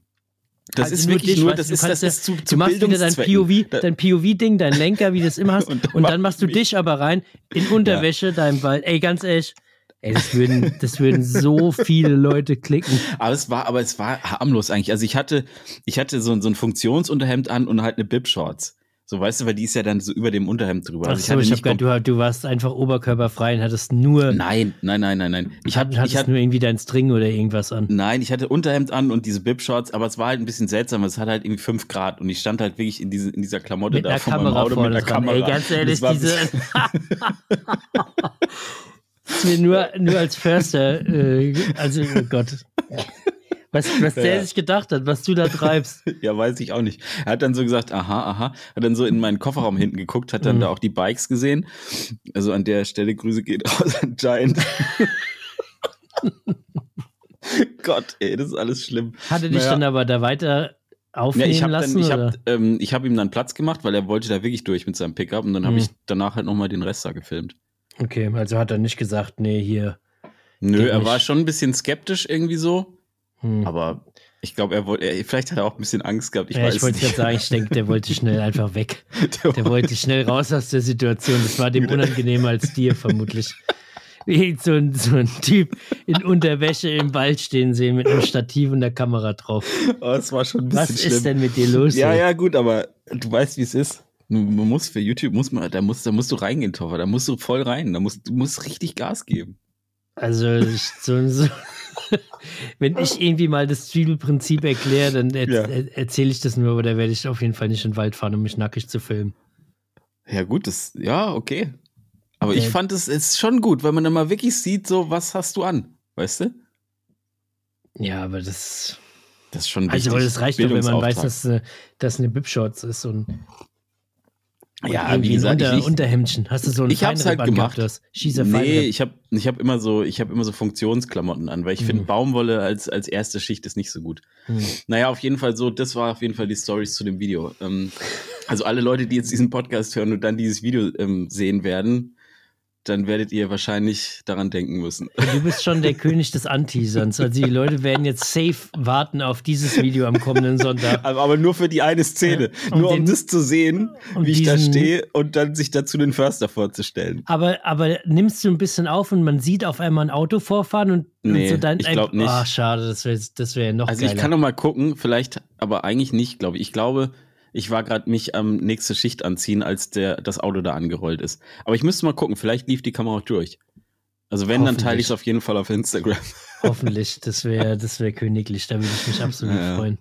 S1: Das
S2: Also
S1: ist
S2: nur
S1: wirklich
S2: dich,
S1: nur, das
S2: du,
S1: ist,
S2: du
S1: das ist zu,
S2: Du
S1: zu
S2: machst wieder dein. POV, dein POV-Ding, dein Lenker, wie du das immer <laughs> hast.
S1: Und
S2: Und,
S1: dann
S2: dann machst du
S1: mich.
S2: dich aber rein in Unterwäsche, deinem Wald. Ey, ganz ehrlich, ey, das würden, das würden so viele Leute klicken.
S1: Aber es war, aber es war harmlos eigentlich. Also ich hatte, ich hatte so, so ein Funktionsunterhemd an und halt eine Bib-Shorts. So, weißt du, weil die ist ja dann so über dem Unterhemd drüber.
S2: Ach
S1: Also
S2: so,
S1: hatte
S2: ich hab du, du warst einfach oberkörperfrei und hattest nur,
S1: Nein, nein, nein, nein, nein. Ich hatte,
S2: hattest
S1: ich hatte,
S2: nur irgendwie dein String oder irgendwas an.
S1: nein, ich hatte Unterhemd an und diese Bib-Shorts, aber es war halt ein bisschen seltsam, weil es hat halt irgendwie fünf Grad und ich stand halt wirklich in, diese, in dieser Klamotte
S2: Mit
S1: da vor meinem
S2: Kamera
S1: Auto mit einer. Kamera.
S2: Ey, ganz ehrlich, diese. <laughs> <laughs> ist mir nur, nur als Förster, äh, also, oh Gott. Was, was der
S1: Ja.
S2: sich gedacht hat, was du da treibst. <laughs>
S1: Ja, weiß ich auch nicht. Er hat dann so gesagt, aha, aha, hat dann so in meinen Kofferraum hinten geguckt, hat dann
S2: Mhm.
S1: da auch die Bikes gesehen. Also an der Stelle Grüße geht raus an Giant. <laughs> Gott, ey, das ist alles schlimm.
S2: Hatte dich
S1: Naja.
S2: dann aber da weiter
S1: Ja,
S2: aufnehmen
S1: ich habe
S2: lassen?
S1: ich
S2: oder?
S1: hab, ähm, ich hab ihm dann Platz gemacht, weil er wollte da wirklich durch mit seinem Pickup und dann habe
S2: Mhm.
S1: ich danach halt nochmal den Rest da gefilmt.
S2: Okay, also hat er nicht gesagt, nee, hier.
S1: Nö, er
S2: nicht.
S1: war schon ein bisschen skeptisch irgendwie so,
S2: Hm.
S1: aber ich glaube, er wollte, vielleicht hat er auch ein bisschen Angst gehabt. Ich
S2: ja, ich wollte
S1: nicht.
S2: gerade sagen, ich denke, der wollte schnell <laughs> einfach weg.
S1: Der
S2: Der wollte schnell raus aus der Situation. Das war dem unangenehmer als dir vermutlich. Wie so ein, so ein Typ in Unterwäsche im Wald stehen sehen mit einem Stativ und der Kamera drauf.
S1: oh, es war schon ein bisschen
S2: Was
S1: schlimm.
S2: ist denn mit dir los?
S1: Ja,
S2: ey?
S1: ja, gut, aber du weißt, wie es ist. Man muss für YouTube, muss man, da musst, da musst du reingehen, Toffer. Da musst du voll rein. Da musst, du musst richtig Gas geben.
S2: Also, ich, so, so, <laughs> wenn ich irgendwie mal das Spielprinzip erkläre, dann er,
S1: Ja.
S2: er, erzähle ich das nur, aber da werde ich auf jeden Fall nicht in den Wald fahren, um mich nackig zu filmen.
S1: Ja, gut, das, ja, okay. Aber ich
S2: Der-
S1: fand es ist schon gut, weil man dann mal wirklich sieht, so, was hast du an? Weißt du?
S2: Ja, aber das.
S1: Das ist schon wichtig.
S2: Also, das reicht doch, wenn man weiß, dass äh, das eine Bib-Shorts ist und, und
S1: Ja, wie gesagt,
S2: ein Unter,
S1: ich,
S2: Unterhemdchen. Hast du so ein
S1: ich hab's halt
S2: angehabt,
S1: gemacht. Nee, ich habe ich hab immer so, ich habe immer so Funktionsklamotten an, weil ich finde,
S2: Mhm.
S1: Baumwolle als, als erste Schicht ist nicht so gut.
S2: Hm.
S1: Naja, auf jeden Fall so, das war auf jeden Fall die Stories zu dem Video. Ähm, also alle Leute, die jetzt diesen Podcast hören und dann dieses Video ähm, sehen werden, dann werdet ihr wahrscheinlich daran denken müssen.
S2: Du bist schon der König des Anteaserns. Also die Leute werden jetzt safe warten auf dieses Video am kommenden Sonntag.
S1: Aber, nur für die eine Szene.
S2: Ja, um
S1: nur um
S2: den-
S1: das zu sehen,
S2: um
S1: wie ich da
S2: diesen-
S1: stehe und dann sich dazu den Förster vorzustellen.
S2: Aber, aber nimmst du ein bisschen auf und man sieht auf einmal ein Auto vorfahren und,
S1: Nee,
S2: und so dann.
S1: ich glaub nicht.
S2: Ach, schade, das wäre das wär noch
S1: Also
S2: geiler.
S1: ich kann noch mal gucken, vielleicht, aber eigentlich nicht, glaube ich. Ich glaube, ich war gerade mich am nächste Schicht anziehen, als der das Auto da angerollt ist. Aber ich müsste mal gucken, vielleicht lief die Kamera auch durch. Also wenn, dann teile ich es auf jeden Fall auf Instagram. <laughs>
S2: Hoffentlich, das wäre das wär königlich, da würde ich mich absolut
S1: Ja.
S2: freuen.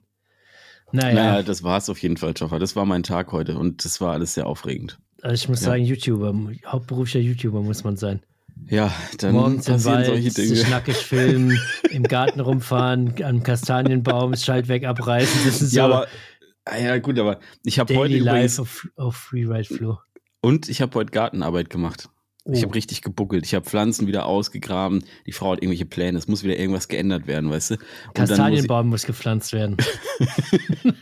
S2: Naja,
S1: Naja, das war's auf jeden Fall, Joffa. Das war mein Tag heute und das war alles sehr aufregend.
S2: also ich muss
S1: ja.
S2: sagen, YouTuber, hauptberuflicher YouTuber muss man sein.
S1: Ja, dann
S2: Morgens im
S1: passieren solche
S2: Wald,
S1: Dinge.
S2: sich nackig filmen, <laughs> im Garten rumfahren, am Kastanienbaum, das Schaltwerk abreißen. Das ist so
S1: Ja, aber ah ja gut, aber ich habe heute
S2: Life auf, auf Freeride Flow.
S1: und ich habe heute Gartenarbeit gemacht. Ich
S2: Oh.
S1: habe richtig gebuckelt. Ich habe Pflanzen wieder ausgegraben. Die Frau hat irgendwelche Pläne. Es muss wieder irgendwas geändert werden, weißt du? Und dann muss ich,
S2: Kastanienbaum muss gepflanzt werden. <laughs>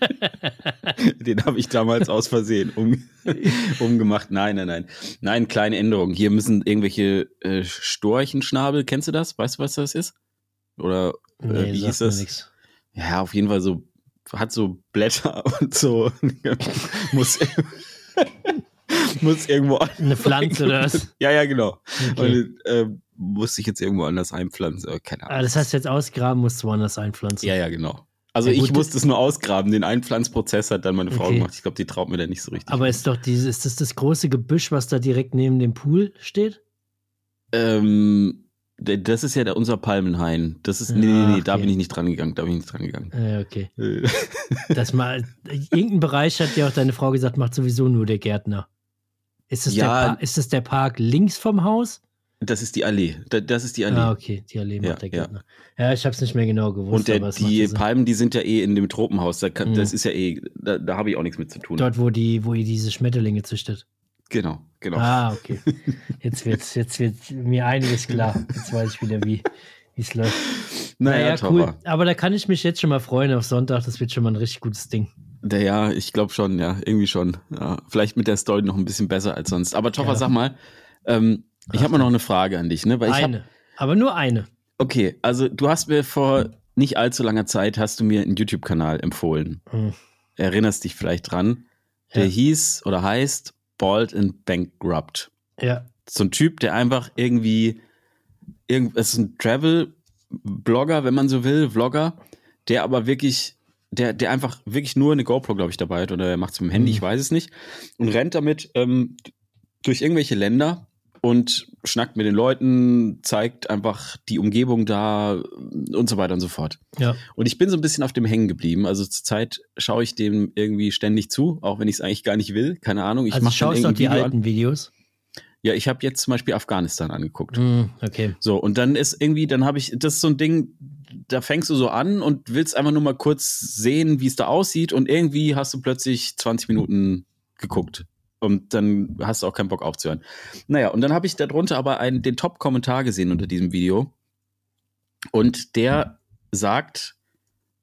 S1: den habe ich damals aus Versehen um, <laughs> umgemacht. Nein, nein, nein. Nein, kleine Änderung. Hier müssen irgendwelche äh, Storchenschnabel. Kennst du das? Weißt du, was das ist? Oder äh,
S2: Nee,
S1: wie hieß das? Ja, auf jeden Fall so, hat so Blätter <laughs> und so. muss, <laughs> muss irgendwo
S2: Eine Pflanze oder was? <laughs>
S1: Ja, ja, genau.
S2: Okay.
S1: Und äh, musste ich jetzt irgendwo anders einpflanzen. aber Keine Ahnung.
S2: Ah, das heißt jetzt ausgraben, musst du woanders einpflanzen.
S1: ja, ja, genau. Also
S2: Ja,
S1: ich musste es nur ausgraben. Den Einpflanzprozess hat dann meine Frau
S2: Okay.
S1: gemacht. Ich glaube, die traut mir da nicht so richtig.
S2: Aber ist doch dieses, ist das das große Gebüsch, was da direkt neben dem Pool steht?
S1: ähm, das ist ja der, unser Palmenhain. Das ist, nee, nee, nee,
S2: Ah,
S1: da
S2: okay.
S1: bin ich nicht dran gegangen. Da bin ich nicht dran gegangen.
S2: Äh, okay. Das mal, irgendein Bereich hat ja auch deine Frau gesagt, macht sowieso nur der Gärtner. Ist das,
S1: Ja.
S2: der, ist das der Park links vom Haus?
S1: Das ist die Allee. Da- Das ist die Allee.
S2: Ah, okay, die Allee macht
S1: Ja,
S2: der
S1: ja.
S2: Gärtner. Ja, ich habe es nicht mehr genau gewusst.
S1: Und der,
S2: es
S1: die
S2: ja.
S1: Palmen, die sind ja eh in dem Tropenhaus. Da kann,
S2: Mhm.
S1: Das ist ja eh, da, da habe ich auch nichts mit zu tun.
S2: Dort, wo, die, wo ihr diese Schmetterlinge züchtet.
S1: Genau, genau.
S2: Ah, okay. Jetzt wird, jetzt wird mir einiges klar. Jetzt weiß ich wieder, wie, es läuft.
S1: Naja,
S2: naja, cool. Aber da kann ich mich jetzt schon mal freuen auf Sonntag. Das wird schon mal ein richtig gutes Ding.
S1: Der, ja, ich glaube schon, ja, irgendwie schon. Ja, vielleicht mit der Story noch ein bisschen besser als sonst. Aber Toffer,
S2: Ja.
S1: sag mal, ähm, ich habe mal noch eine Frage an dich, ne? Weil ich hab,
S2: eine. Aber nur eine.
S1: okay, also du hast mir vor nicht allzu langer Zeit hast du mir einen YouTube-Kanal empfohlen.
S2: Hm.
S1: Erinnerst dich vielleicht dran? Der
S2: Ja.
S1: hieß oder heißt Bald and Bankrupt.
S2: Ja.
S1: So ein Typ, der einfach irgendwie, irgend, es ist ein Travel-Blogger, wenn man so will, Vlogger, der aber wirklich, der, der einfach wirklich nur eine GoPro, glaube ich, dabei hat oder er macht es mit dem Handy,
S2: Mhm.
S1: ich weiß es nicht, und rennt damit ähm, durch irgendwelche Länder und schnackt mit den Leuten, zeigt einfach die Umgebung da und so weiter und so fort.
S2: Ja.
S1: Und ich bin so ein bisschen auf dem hängen geblieben. Also zurzeit schaue ich dem irgendwie ständig zu, auch wenn ich es eigentlich gar nicht will. Keine Ahnung. Ich
S2: also
S1: mach dann
S2: schaust du die
S1: Video
S2: alten Videos?
S1: Ja, ich habe jetzt zum Beispiel Afghanistan angeguckt.
S2: Hm, okay.
S1: So, und dann ist irgendwie, dann habe ich, das ist so ein Ding, da fängst du so an und willst einfach nur mal kurz sehen, wie es da aussieht und irgendwie hast du plötzlich 20 Minuten geguckt. Und dann hast du auch keinen Bock aufzuhören. Naja, und dann habe ich darunter aber einen, den Top-Kommentar gesehen unter diesem Video. Und der sagt,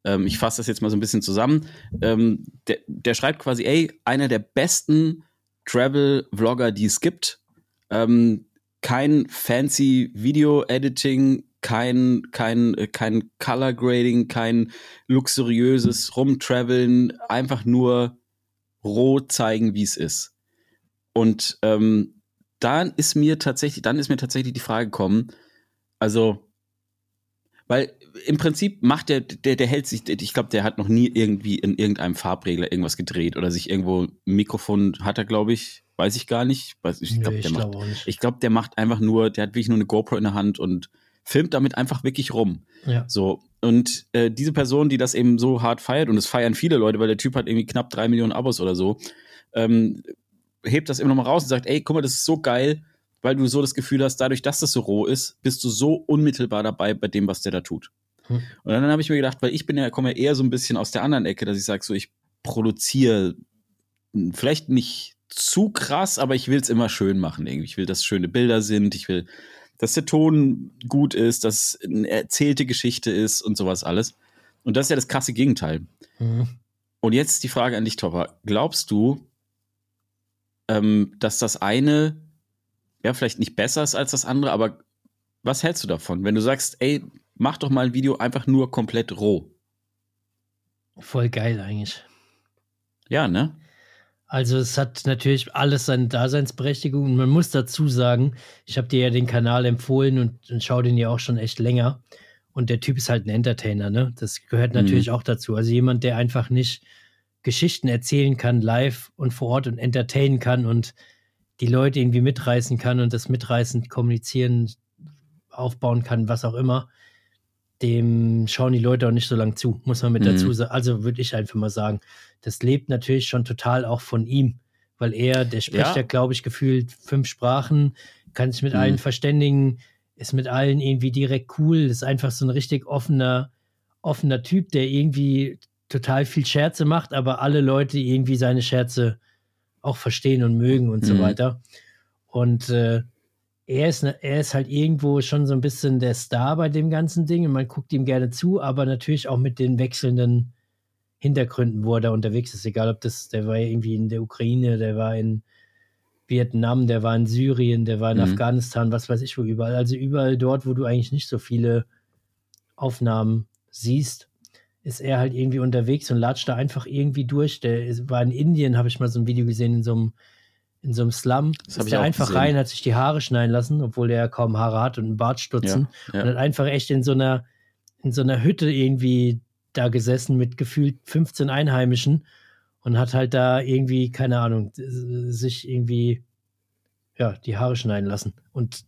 S1: ähm, ich fasse das jetzt mal so ein bisschen zusammen, ähm, der, der schreibt quasi, ey, einer der besten Travel-Vlogger, die es gibt. Ähm, kein fancy Video-Editing, kein, kein, äh, kein Color Grading, kein luxuriöses Rumtraveln, einfach nur roh zeigen, wie es ist. Und ähm, dann ist mir tatsächlich, dann ist mir tatsächlich die Frage gekommen, also, weil im Prinzip macht der, der, der hält sich, ich glaube, der hat noch nie irgendwie in irgendeinem Farbregler irgendwas gedreht oder sich irgendwo ein Mikrofon hat er, glaube ich, weiß ich gar nicht. Weiß, ich glaube,
S2: ich
S1: der ich glaube, der macht einfach nur, der hat wirklich nur eine GoPro in der Hand und filmt damit einfach wirklich rum.
S2: Ja.
S1: So. Und äh, diese Person, die das eben so hart feiert, und es feiern viele Leute, weil der Typ hat irgendwie knapp drei Millionen Abos oder so, ähm, hebt das immer noch mal raus und sagt, ey, guck mal, das ist so geil, weil du so das Gefühl hast, dadurch, dass das so roh ist, bist du so unmittelbar dabei bei dem, was der da tut.
S2: Hm.
S1: Und dann habe ich mir gedacht, weil ich bin ja, komme ja eher so ein bisschen aus der anderen Ecke, dass ich sage, so ich produziere vielleicht nicht zu krass, aber ich will es immer schön machen irgendwie. Ich will, dass schöne Bilder sind, ich will, dass der Ton gut ist, dass eine erzählte Geschichte ist und sowas alles. Und das ist ja das krasse Gegenteil.
S2: Hm.
S1: Und jetzt die Frage an dich, Topper. Glaubst du, ähm, dass das eine ja vielleicht nicht besser ist als das andere, aber was hältst du davon, wenn du sagst, ey, mach doch mal ein Video einfach nur komplett roh?
S2: Voll geil eigentlich.
S1: Ja, ne?
S2: Also es hat natürlich alles seine Daseinsberechtigung und man muss dazu sagen, ich habe dir ja den Kanal empfohlen und, und schaue den ja auch schon echt länger. Und der Typ ist halt ein Entertainer, ne? Das gehört natürlich auch dazu. Also jemand, der einfach nicht Geschichten erzählen kann, live und vor Ort und entertainen kann und die Leute irgendwie mitreißen kann und das mitreißend kommunizieren, aufbauen kann, was auch immer, dem schauen die Leute auch nicht so lang zu, muss man mit
S1: Mhm.
S2: dazu sagen. Also würde ich einfach mal sagen, das lebt natürlich schon total auch von ihm, weil er, der spricht
S1: Ja.
S2: ja, glaube ich, gefühlt fünf Sprachen, kann sich mit
S1: Mhm.
S2: allen verständigen, ist mit allen irgendwie direkt cool, ist einfach so ein richtig offener, offener Typ, der irgendwie total viel Scherze macht, aber alle Leute irgendwie seine Scherze auch verstehen und mögen und so
S1: Mhm.
S2: weiter. Und äh, er ist, ne- er ist halt irgendwo schon so ein bisschen der Star bei dem ganzen Ding und man guckt ihm gerne zu, aber natürlich auch mit den wechselnden Hintergründen, wo er da unterwegs ist. Egal, ob das, der war ja irgendwie in der Ukraine, der war in Vietnam, der war in Syrien, der war in
S1: Mhm.
S2: Afghanistan, was weiß ich wo überall. Also überall dort, wo du eigentlich nicht so viele Aufnahmen siehst, ist er halt irgendwie unterwegs und latscht da einfach irgendwie durch. Der ist, war in Indien, habe ich mal so ein Video gesehen, in so einem, in so einem Slum.
S1: Das
S2: ist
S1: auch
S2: einfach
S1: gesehen.
S2: rein, hat sich die Haare schneiden lassen, obwohl der ja kaum Haare hat und einen Bart stutzen.
S1: Ja, ja.
S2: Und hat einfach echt in so einer, in so einer Hütte irgendwie da gesessen mit gefühlt 15 Einheimischen und hat halt da irgendwie, keine Ahnung, sich irgendwie, ja, die Haare schneiden lassen. Und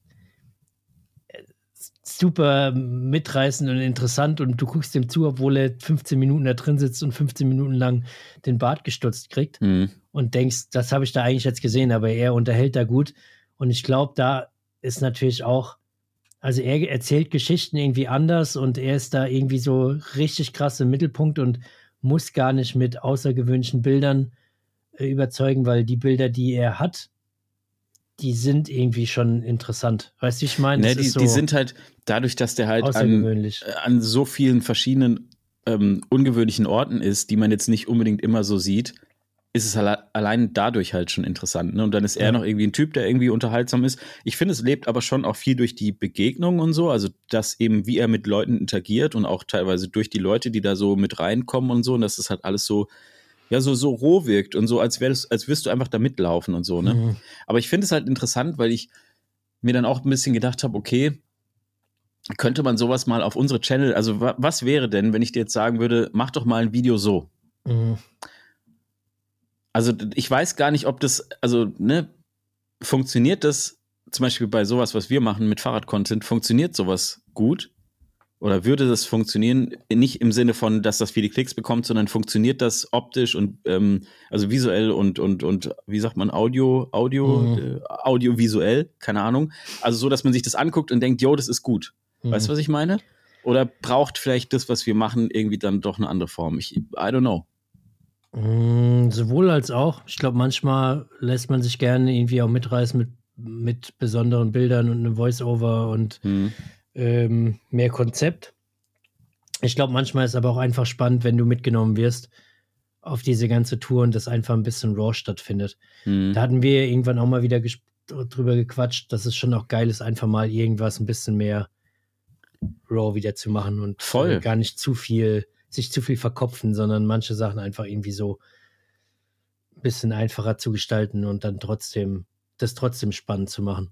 S2: super mitreißend und interessant und du guckst ihm zu, obwohl er 15 Minuten da drin sitzt und 15 Minuten lang den Bart gestutzt kriegt
S1: Mhm.
S2: und denkst, das habe ich da eigentlich jetzt gesehen, aber er unterhält da gut. Und ich glaube, da ist natürlich auch, also er erzählt Geschichten irgendwie anders und er ist da irgendwie so richtig krass im Mittelpunkt und muss gar nicht mit außergewöhnlichen Bildern äh, überzeugen, weil die Bilder, die er hat, die sind irgendwie schon interessant. Weißt du, wie ich meine?
S1: Ne,
S2: Das
S1: die,
S2: ist so
S1: die sind halt dadurch, dass der halt an,
S2: außergewöhnlich.
S1: an so vielen verschiedenen ähm, ungewöhnlichen Orten ist, die man jetzt nicht unbedingt immer so sieht, ist es alle, allein dadurch halt schon interessant. Ne? Und dann ist er
S2: Ja.
S1: noch irgendwie ein Typ, der irgendwie unterhaltsam ist. Ich finde, es lebt aber schon auch viel durch die Begegnung und so. Also, dass eben, wie er mit Leuten interagiert und auch teilweise durch die Leute, die da so mit reinkommen und so. Und dass es halt alles so, ja, so, so roh wirkt und so, als wärst, als wirst du einfach da mitlaufen und so, ne?
S2: Mhm.
S1: Aber ich finde es halt interessant, weil ich mir dann auch ein bisschen gedacht habe, okay, könnte man sowas mal auf unsere Channel, also wa was wäre denn, wenn ich dir jetzt sagen würde, mach doch mal ein Video so?
S2: Mhm.
S1: Also ich weiß gar nicht, ob das, also, ne, funktioniert das zum Beispiel bei sowas, was wir machen mit Fahrrad-Content, funktioniert sowas gut? Oder würde das funktionieren, nicht im Sinne von, dass das viele Klicks bekommt, sondern funktioniert das optisch und ähm, also visuell und, und, und wie sagt man, Audio, Audio,
S2: Mhm.
S1: äh, audiovisuell, keine Ahnung. Also so, dass man sich das anguckt und denkt, yo, das ist gut.
S2: Mhm.
S1: Weißt du, was ich meine? Oder braucht vielleicht das, was wir machen, irgendwie dann doch eine andere Form? Ich, I don't know.
S2: Mm, Sowohl als auch. Ich glaube, manchmal lässt man sich gerne irgendwie auch mitreißen mit, mit besonderen Bildern und einem Voice-Over und
S1: Hm.
S2: Ähm, mehr Konzept. Ich glaube, manchmal ist aber auch einfach spannend, wenn du mitgenommen wirst auf diese ganze Tour und das einfach ein bisschen raw stattfindet.
S1: Hm.
S2: Da hatten wir irgendwann auch mal wieder drüber gequatscht, dass es schon auch geil ist, einfach mal irgendwas ein bisschen mehr raw wieder zu machen und
S1: Voll.
S2: äh, gar nicht zu viel, sich zu viel verkopfen, sondern manche Sachen einfach irgendwie so ein bisschen einfacher zu gestalten und dann trotzdem, das trotzdem spannend zu machen.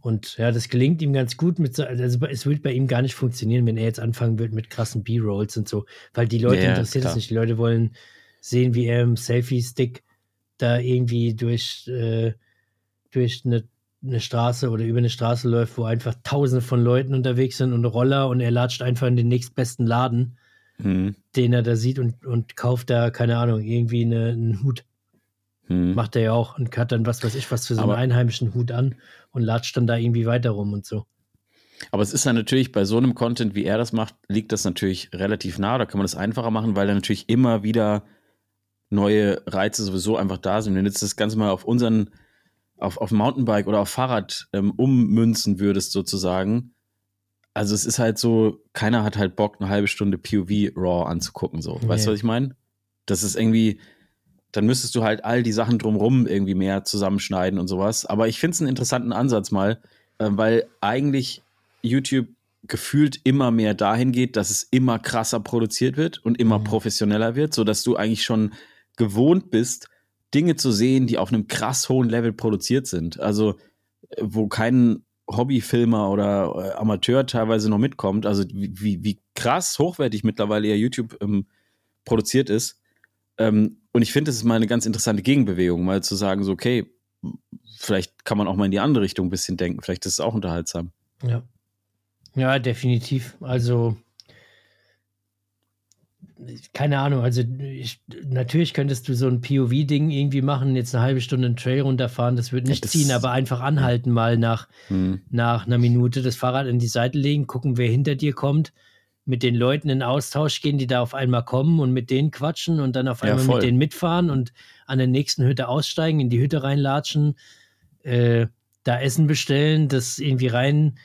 S2: Und ja, das gelingt ihm ganz gut mit, so- also es wird bei ihm gar nicht funktionieren, wenn er jetzt anfangen wird mit krassen B-Rolls und so, weil die Leute
S1: Ja,
S2: interessiert es
S1: klar.
S2: nicht. Die Leute wollen sehen, wie er im Selfie-Stick da irgendwie durch, äh, durch eine, eine Straße oder über eine Straße läuft, wo einfach tausende von Leuten unterwegs sind und Roller und er latscht einfach in den nächstbesten Laden,
S1: Hm.
S2: den er da sieht und, und kauft da, keine Ahnung, irgendwie eine, einen Hut.
S1: Hm.
S2: Macht er ja auch und hat dann was weiß ich was für so einen
S1: Aber-
S2: einheimischen Hut an und latscht dann da irgendwie weiter rum und so.
S1: Aber es ist dann natürlich bei so einem Content, wie er das macht, liegt das natürlich relativ nah. Da kann man das einfacher machen, weil da natürlich immer wieder neue Reize sowieso einfach da sind. Wenn du jetzt das Ganze mal auf unseren, auf, auf Mountainbike oder auf Fahrrad ähm, ummünzen würdest, sozusagen. Also es ist halt so, keiner hat halt Bock, eine halbe Stunde POV Raw anzugucken. So. Weißt du,
S2: Nee.
S1: was ich meine? Das ist irgendwie, dann müsstest du halt all die Sachen drumrum irgendwie mehr zusammenschneiden und sowas. Aber ich finde es einen interessanten Ansatz mal, äh, weil eigentlich YouTube gefühlt immer mehr dahin geht, dass es immer krasser produziert wird und immer
S2: Mhm.
S1: professioneller wird, sodass du eigentlich schon gewohnt bist, Dinge zu sehen, die auf einem krass hohen Level produziert sind. Also, äh, wo kein Hobbyfilmer oder äh, Amateur teilweise noch mitkommt. Also, wie, wie, wie krass hochwertig mittlerweile ja YouTube ähm, produziert ist. Ähm, und ich finde, das ist mal eine ganz interessante Gegenbewegung, mal zu sagen, so, okay, vielleicht kann man auch mal in die andere Richtung ein bisschen denken. Vielleicht ist es auch unterhaltsam.
S2: Ja. Ja, definitiv. Also, keine Ahnung, also ich, natürlich könntest du so ein POV-Ding irgendwie machen, jetzt eine halbe Stunde einen Trail runterfahren, das wird nicht
S1: das-
S2: ziehen, aber einfach anhalten mal nach,
S1: Hm.
S2: nach einer Minute, das Fahrrad in die Seite legen, gucken, wer hinter dir kommt, mit den Leuten in Austausch gehen, die da auf einmal kommen und mit denen quatschen und dann auf
S1: Ja,
S2: einmal
S1: voll.
S2: mit denen mitfahren und an der nächsten Hütte aussteigen, in die Hütte reinlatschen, äh, da Essen bestellen, das irgendwie rein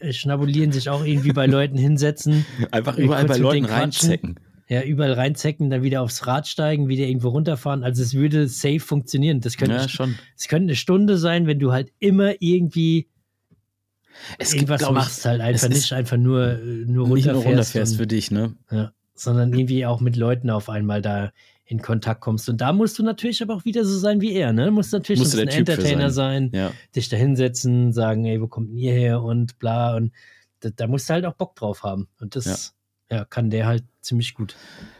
S2: äh, schnabulieren, sich auch irgendwie bei <laughs> Leuten hinsetzen,
S1: Einfach
S2: Äh,
S1: überall bei Leuten reinzecken.
S2: ja, überall reinzecken, dann wieder aufs Rad steigen, wieder irgendwo runterfahren. Also es würde safe funktionieren. Das könnte,
S1: Ja, schon.
S2: es könnte eine Stunde sein, wenn du halt immer irgendwie
S1: Es gibt,
S2: irgendwas
S1: ich,
S2: machst, halt einfach nicht einfach nur, äh, nur
S1: nicht
S2: runterfährst.
S1: nur runterfährst
S2: und,
S1: für dich, ne?
S2: ja, sondern irgendwie auch mit Leuten auf einmal da in Kontakt kommst. Und da musst du natürlich aber auch wieder so sein wie er, ne? Musst natürlich
S1: Musst du
S2: ein
S1: Typ
S2: Entertainer sein,
S1: Ja.
S2: dich da hinsetzen, sagen, ey, wo kommt denn ihr her und bla. Und da, da musst du halt auch Bock drauf haben. Und das ja. kann der halt ziemlich gut.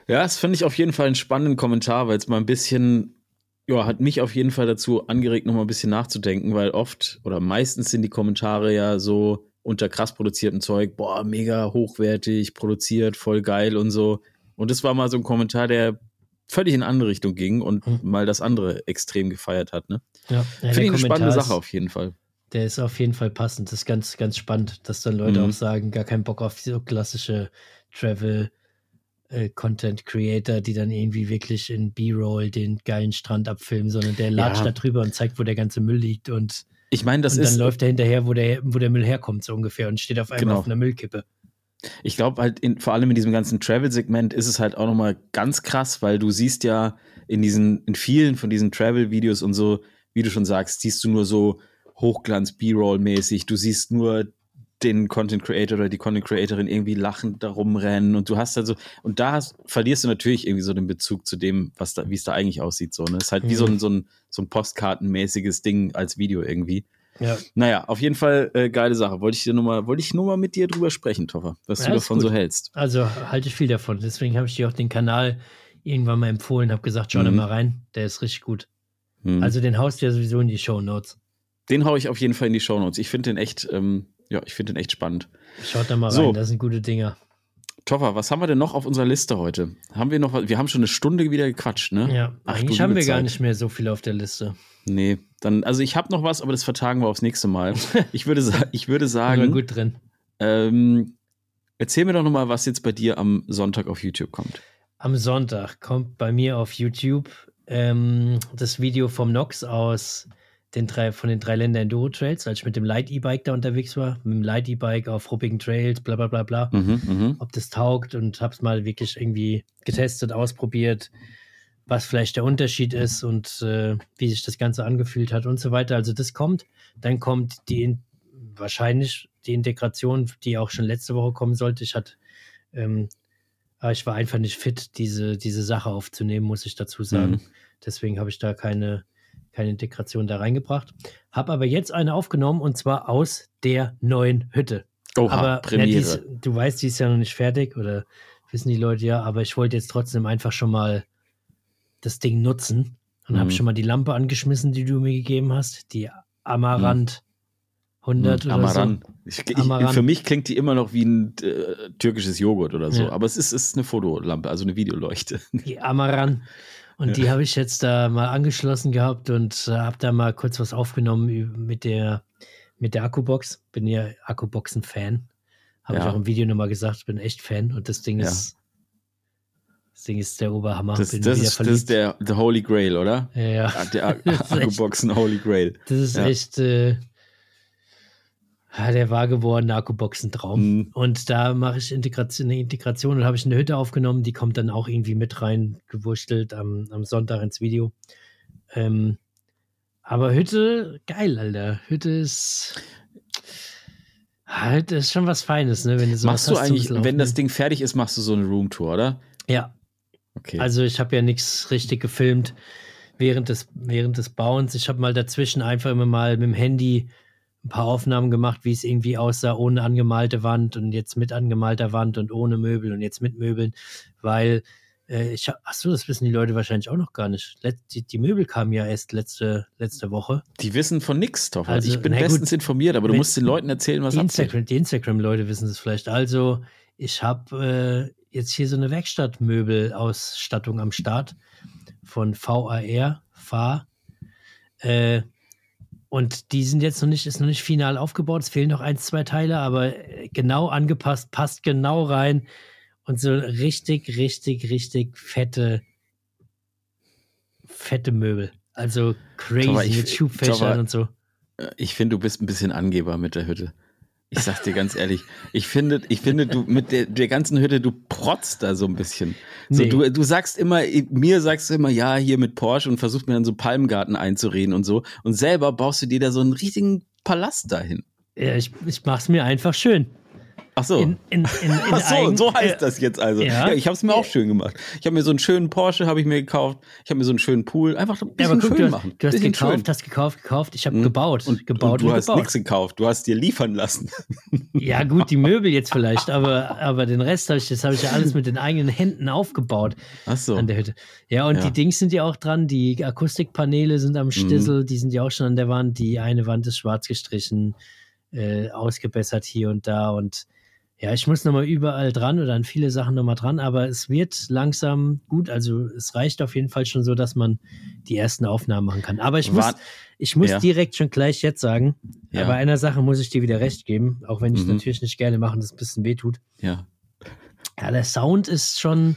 S1: Ja, das finde ich auf jeden Fall einen spannenden Kommentar, weil es mal ein bisschen, ja, hat mich auf jeden Fall dazu angeregt, noch mal ein bisschen nachzudenken, weil oft oder meistens sind die Kommentare ja so unter krass produziertem Zeug, boah, mega hochwertig, produziert, voll geil und so. Und das war mal so ein Kommentar, der völlig in eine andere Richtung ging und
S2: Hm.
S1: mal das andere extrem gefeiert hat. Ne?
S2: Ja, ja,
S1: Finde ich eine spannende
S2: Kommentar
S1: Sache
S2: ist-
S1: auf jeden Fall.
S2: Der ist auf jeden Fall passend. Das ist ganz, ganz spannend, dass dann Leute
S1: Mhm.
S2: auch sagen, gar keinen Bock auf so klassische Travel äh, Content Creator, die dann irgendwie wirklich in B-Roll den geilen Strand abfilmen, sondern der latscht
S1: Ja.
S2: da drüber und zeigt, wo der ganze Müll liegt und
S1: Ich meine, das
S2: und dann
S1: ist.
S2: läuft er hinterher, wo der, wo der Müll herkommt, so ungefähr, und steht auf einmal
S1: Genau.
S2: auf einer Müllkippe.
S1: Ich glaube halt, in, vor allem in diesem ganzen Travel-Segment ist es halt auch nochmal ganz krass, weil du siehst ja in diesen, in vielen von diesen Travel-Videos und so, wie du schon sagst, siehst du nur so Hochglanz, B-Roll-mäßig. Du siehst nur den Content Creator oder die Content Creatorin irgendwie lachend da rumrennen und du hast also, und da hast, verlierst du natürlich irgendwie so den Bezug zu dem, was da, wie es da eigentlich aussieht, so, ne? Ist halt wie
S2: Mhm.
S1: so ein, so ein, so ein Postkartenmäßiges Ding als Video irgendwie.
S2: Ja,
S1: Naja, auf jeden Fall äh, geile Sache. Wollte ich dir nur mal, wollte ich nur mal mit dir drüber sprechen, Toffer, was
S2: Ja,
S1: du davon
S2: gut.
S1: so hältst.
S2: also halte ich viel davon. Deswegen habe ich dir auch den Kanal irgendwann mal empfohlen, habe gesagt, schau da
S1: Mhm.
S2: mal rein, der ist richtig gut.
S1: Hm.
S2: Also den haust du ja sowieso in die Show Notes.
S1: den hau ich auf jeden Fall in die Shownotes. Ich finde den echt, ähm, ja, ich finde den echt spannend.
S2: Schaut da mal
S1: So.
S2: rein, das sind gute Dinger.
S1: Toffer, was haben wir denn noch auf unserer Liste heute? Haben wir noch was? Wir haben schon eine Stunde wieder gequatscht, ne?
S2: Ja,
S1: Ach,
S2: eigentlich haben wir gar
S1: Zeit.
S2: nicht mehr so viel auf der Liste.
S1: Nee, dann, also ich habe noch was, aber das vertagen wir aufs nächste Mal. <laughs> Ich würde, ich würde
S2: Sind wir
S1: sagen,
S2: gut drin.
S1: ähm, erzähl mir doch noch mal, was jetzt bei dir am Sonntag auf YouTube kommt.
S2: Am Sonntag kommt bei mir auf YouTube ähm, das Video vom Nox aus den drei, von den drei Länder Enduro Trails, als ich mit dem Light E-Bike da unterwegs war, mit dem Light E-Bike auf ruppigen Trails, bla bla bla bla,
S1: Mhm, mhm.
S2: ob das taugt und hab's mal wirklich irgendwie getestet, ausprobiert, was vielleicht der Unterschied ist und äh, wie sich das Ganze angefühlt hat und so weiter. Also das kommt. Dann kommt die in, wahrscheinlich die Integration, die auch schon letzte Woche kommen sollte. Ich hatte ähm, aber ich war einfach nicht fit, diese, diese Sache aufzunehmen, muss ich dazu sagen.
S1: Mhm.
S2: Deswegen habe ich da keine, keine Integration da reingebracht. Habe aber jetzt eine aufgenommen und zwar aus der neuen Hütte.
S1: Oha,
S2: aber ja,
S1: Premiere.
S2: die ist, du weißt, die ist ja noch nicht fertig oder wissen die Leute ja, aber ich wollte jetzt trotzdem einfach schon mal das Ding nutzen und habe
S1: Mhm.
S2: schon mal die Lampe angeschmissen, die du mir gegeben hast, die Amarant 100
S1: Hm,
S2: oder
S1: Amaran. Ich, ich,
S2: Amaran.
S1: Für mich klingt die immer noch wie ein äh, türkisches Joghurt oder so.
S2: Ja.
S1: Aber es ist, es ist eine Fotolampe, also eine Videoleuchte.
S2: so, die Amaran. Und
S1: Ja.
S2: die habe ich jetzt da mal angeschlossen gehabt und äh, habe da mal kurz was aufgenommen mit der, mit der Akkubox. Bin ja Akkuboxen-Fan. Habe
S1: Ja.
S2: ich auch im Video nochmal gesagt, bin echt Fan und das Ding
S1: Ja.
S2: ist, das Ding ist der Oberhammer.
S1: Das, das, ist, das ist der the Holy Grail, oder?
S2: ja, ja.
S1: Der <laughs> Akkuboxen Holy Grail.
S2: Das ist echt äh, ja, der wahr gewordene Akkuboxentraum.
S1: Mhm.
S2: Und da mache ich Integration, eine Integration und habe ich eine Hütte aufgenommen, die kommt dann auch irgendwie mit rein, gewurstelt am, am Sonntag ins Video. Ähm, aber Hütte, geil, Alter. Hütte ist. Hütte ist schon was Feines, ne? Wenn du
S1: Machst du
S2: hast
S1: eigentlich, wenn das. Ding fertig ist, machst du so eine Roomtour, oder?
S2: Ja,
S1: Okay.
S2: also ich habe ja nichts richtig gefilmt während des, während des Bauens. Ich habe mal dazwischen einfach immer mal mit dem Handy ein paar Aufnahmen gemacht, wie es irgendwie aussah, ohne angemalte Wand und jetzt mit angemalter Wand und ohne Möbel und jetzt mit Möbeln, weil äh, ich hab, ach so, das wissen die Leute wahrscheinlich auch noch gar nicht. Let, die, die Möbel kamen ja erst letzte, letzte Woche.
S1: die wissen von nix, Toffer.
S2: Also,
S1: ich bin
S2: na gut,
S1: bestens informiert, aber du musst den Leuten erzählen, was.
S2: Instagram, die Instagram-Leute wissen es vielleicht. Also, ich habe äh, jetzt hier so eine Werkstattmöbelausstattung am Start von VAR, FA. Äh, und die sind jetzt noch nicht, ist noch nicht final aufgebaut. Es fehlen noch ein, zwei Teile, aber äh, genau angepasst, passt genau rein. Und so richtig, richtig, richtig fette, fette Möbel. Also crazy
S1: ich-
S2: mit Schubfächern
S1: Tauber,
S2: und so.
S1: Ich finde, du bist ein bisschen Angeber mit der Hütte. Ich sag dir ganz ehrlich, ich finde, ich finde, du mit der, der ganzen Hütte, du protzt da so ein bisschen. So,
S2: Nee.
S1: du, du sagst immer, mir sagst du immer, ja, hier mit Porsche und versuchst mir dann so Palmgarten einzureden und so. Und selber baust du dir da so einen richtigen Palast dahin.
S2: Ja, ich, ich mach's mir einfach schön.
S1: Ach so.
S2: In, in, in, <laughs>
S1: Ach so,
S2: eigen-
S1: so heißt
S2: äh,
S1: das jetzt also.
S2: ja.
S1: Ja, ich habe es mir auch schön gemacht. Ich habe mir so einen schönen Porsche habe ich mir gekauft. Ich habe mir so einen schönen Pool. Einfach ein
S2: Ja,
S1: bisschen
S2: aber guck,
S1: schön
S2: du hast,
S1: machen.
S2: du hast gekauft,
S1: schön.
S2: hast gekauft, gekauft. Ich habe
S1: Hm.
S2: gebaut,
S1: und,
S2: gebaut
S1: und du
S2: und
S1: hast nichts gekauft. Du hast dir liefern lassen. <laughs>
S2: Ja, gut, die Möbel jetzt vielleicht, aber, aber den Rest habe ich, das habe ich ja alles mit den eigenen Händen aufgebaut
S1: Ach so.
S2: an der Hütte. Ja, und
S1: Ja.
S2: die Dings sind ja auch dran, die Akustikpaneele sind am Stissel, die sind ja auch schon an der Wand. Die eine Wand ist schwarz gestrichen, äh, ausgebessert hier und da und ja, ich muss nochmal überall dran oder an viele Sachen nochmal dran, aber es wird langsam gut. Also es reicht auf jeden Fall schon so, dass man die ersten Aufnahmen machen kann. Aber ich muss,
S1: War-
S2: ich muss
S1: Ja.
S2: direkt schon gleich jetzt sagen,
S1: Ja.
S2: bei einer Sache muss ich dir wieder recht geben, auch wenn ich
S1: Mhm.
S2: natürlich nicht gerne mache und es ein bisschen wehtut.
S1: Ja.
S2: Ja, der Sound ist schon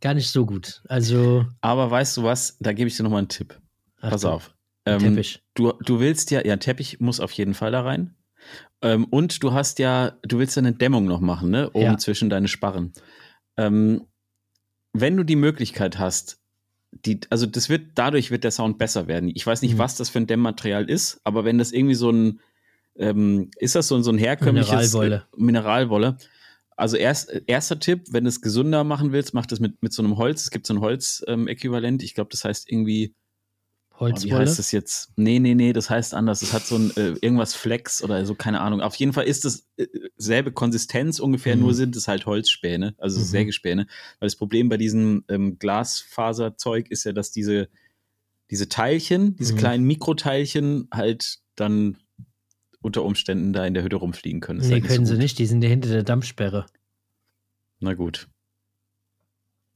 S2: gar nicht so gut. Also,
S1: Aber weißt du was? Da gebe ich dir nochmal einen Tipp. Pass
S2: Achtung.
S1: auf. Ähm,
S2: Teppich.
S1: Du, du willst ja, ja, Teppich muss auf jeden Fall da rein. Ähm, und du hast ja, du willst ja eine Dämmung noch machen, ne? Oben
S2: Ja.
S1: zwischen deine Sparren. Ähm, wenn du die Möglichkeit hast, die, also das wird, dadurch wird der Sound besser werden. Ich weiß nicht,
S2: Mhm.
S1: was das für ein Dämmmaterial ist, aber wenn das irgendwie so ein, ähm, ist das so, ein- so ein herkömmliches
S2: Mineralwolle.
S1: äh, Mineralwolle. Also erst, erster Tipp, wenn du es gesünder machen willst, mach das mit, mit so einem Holz. Es gibt so ein Holz-Äquivalent. ich glaube, das heißt irgendwie, Oh, wie
S2: Holzwolle.
S1: heißt das jetzt? Nee, nee, nee, das heißt anders. Das hat so ein äh, irgendwas Flex oder so, keine Ahnung. Auf jeden Fall ist das äh, selbe Konsistenz ungefähr,
S2: Mhm.
S1: nur sind es halt Holzspäne, also
S2: Mhm.
S1: Sägespäne. Weil das Problem bei diesem ähm, Glasfaserzeug ist ja, dass diese, diese Teilchen, diese
S2: Mhm.
S1: kleinen Mikroteilchen halt dann unter Umständen da in der Hütte rumfliegen können. Das
S2: nee,
S1: halt
S2: können sie
S1: gut.
S2: nicht. Die sind ja hinter der Dampfsperre.
S1: Na gut.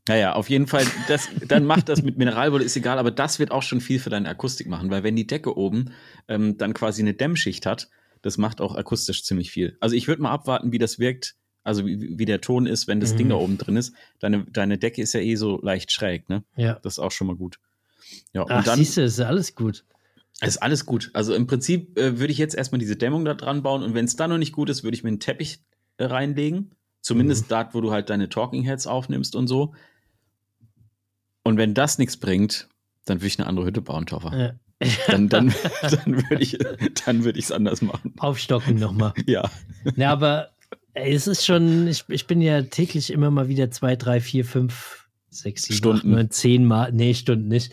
S1: Naja, auf jeden Fall, das, dann macht das mit Mineralwolle, ist egal, aber das wird auch schon viel für deine Akustik machen, weil wenn die Decke oben ähm, dann quasi eine Dämmschicht hat, das macht auch akustisch ziemlich viel. Also ich würde mal abwarten, wie das wirkt, also wie, wie der Ton ist, wenn das Ding
S2: Mhm.
S1: da oben drin ist. Deine, deine Decke ist ja eh so leicht schräg, ne?
S2: Ja.
S1: Das ist auch schon mal gut. Ja,
S2: Ach,
S1: und dann
S2: siehst du, ist alles gut.
S1: ist alles gut. Also im Prinzip äh, würde ich jetzt erstmal diese Dämmung da dran bauen und wenn es dann noch nicht gut ist, würde ich mir einen Teppich äh, reinlegen. Zumindest
S2: Mhm.
S1: dort, wo du halt deine Talking Heads aufnimmst und so. Und wenn das nichts bringt, dann würde ich eine andere Hütte bauen, Toffer.
S2: Ja.
S1: Dann, dann, <laughs> dann würde ich es anders machen.
S2: Aufstocken nochmal. <laughs>
S1: Ja.
S2: Ja, aber ey, es ist schon, ich, ich bin ja täglich immer mal wieder zwei, drei, vier, fünf, sechs, sieben,
S1: Stunden.
S2: acht, neun, zehn Mal, nee, Stunden nicht,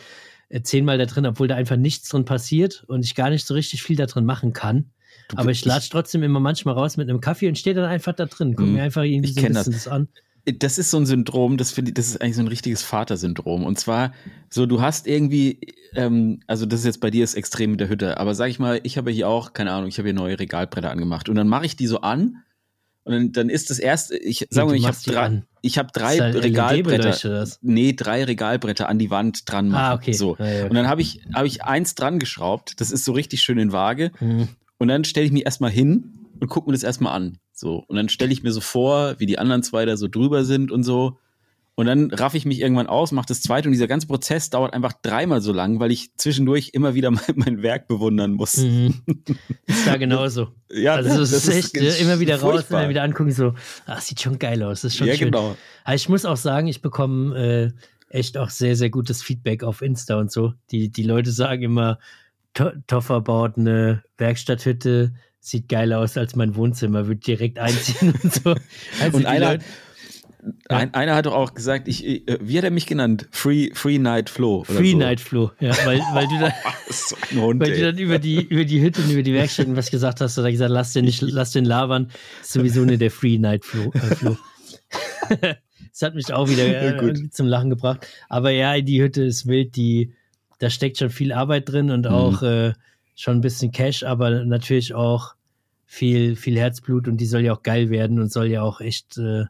S2: äh, zehnmal da drin, obwohl da einfach nichts drin passiert und ich gar nicht so richtig viel da drin machen kann.
S1: Du-
S2: Aber ich latsch trotzdem immer manchmal raus mit einem Kaffee und stehe dann einfach da drin. Guck
S1: Mhm.
S2: mir einfach irgendwie so ein
S1: kenn das.
S2: bisschen das an.
S1: Das ist so ein Syndrom, das finde ich, das ist eigentlich so ein richtiges Vatersyndrom. Und zwar, so du hast irgendwie, ähm, also das ist jetzt bei dir das Extrem mit der Hütte, aber sag ich mal, ich habe hier auch, keine Ahnung, ich habe hier neue Regalbretter angemacht und dann mache ich die so an und dann, dann ist das erste, ich sag mal, ich habe drei, ich habe drei
S2: Ist halt
S1: Regalbretter, nee, drei Regalbretter an die Wand dran machen.
S2: Ah, okay.
S1: So.
S2: Ja, ja, okay.
S1: Und dann habe ich, habe ich eins dran geschraubt, das ist so richtig schön in Waage
S2: Mhm.
S1: und dann stelle ich mich erstmal hin und gucke mir das erstmal an. So. Und dann stelle ich mir so vor, wie die anderen zwei da so drüber sind und so. Und dann raff ich mich irgendwann aus, mache das zweite und dieser ganze Prozess dauert einfach dreimal so lang, weil ich zwischendurch immer wieder <laughs> mein, mein Werk bewundern muss.
S2: Mhm. <laughs> Ist da genauso.
S1: Ja,
S2: Also es ist echt ne, immer wieder raus und
S1: furchtbar.
S2: dann wieder angucken, so, ach, sieht schon geil aus. Das ist schon
S1: Ja,
S2: schön.
S1: genau.
S2: Aber ich muss auch sagen, ich bekomme äh, echt auch sehr, sehr gutes Feedback auf Insta und so. Die, die Leute sagen immer, To- Toffer baut eine Werkstatthütte, sieht geiler aus als mein Wohnzimmer, wird direkt einziehen und so. <laughs> Also
S1: Und einer,
S2: Leute-
S1: ein, einer hat doch auch gesagt, ich, äh, wie hat er mich genannt? Free, Free Night Flo. oder
S2: Free
S1: so.
S2: Night Flow, ja, weil, weil du dann, <laughs>
S1: so Hund,
S2: weil du dann über die, über die Hütte und über die Werkstätten was gesagt hast, oder gesagt, lass den nicht, lass den labern, ist sowieso nicht der Free Night Flow. Äh, Flow. <laughs> das hat mich auch wieder
S1: Ja,
S2: äh, irgendwie zum Lachen gebracht. Aber ja, die Hütte ist wild, die, da steckt schon viel Arbeit drin und
S1: Mhm.
S2: auch äh, schon ein bisschen Cash, aber natürlich auch viel, viel Herzblut und die soll ja auch geil werden und soll ja auch echt äh,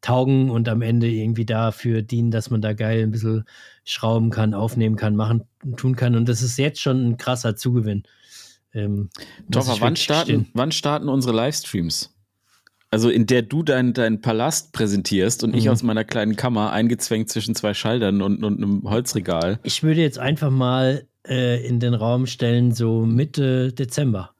S2: taugen und am Ende irgendwie dafür dienen, dass man da geil ein bisschen schrauben kann, aufnehmen kann, machen, tun kann. Und das ist jetzt schon ein krasser Zugewinn. Ähm,
S1: Toffer,
S2: ich
S1: wann starten, wann starten unsere Livestreams? Also in der du deinen dein Palast präsentierst und ich
S2: Mhm.
S1: aus meiner kleinen Kammer eingezwängt zwischen zwei Schaltern und, und einem Holzregal.
S2: Ich würde jetzt einfach mal äh, in den Raum stellen, so Mitte Dezember.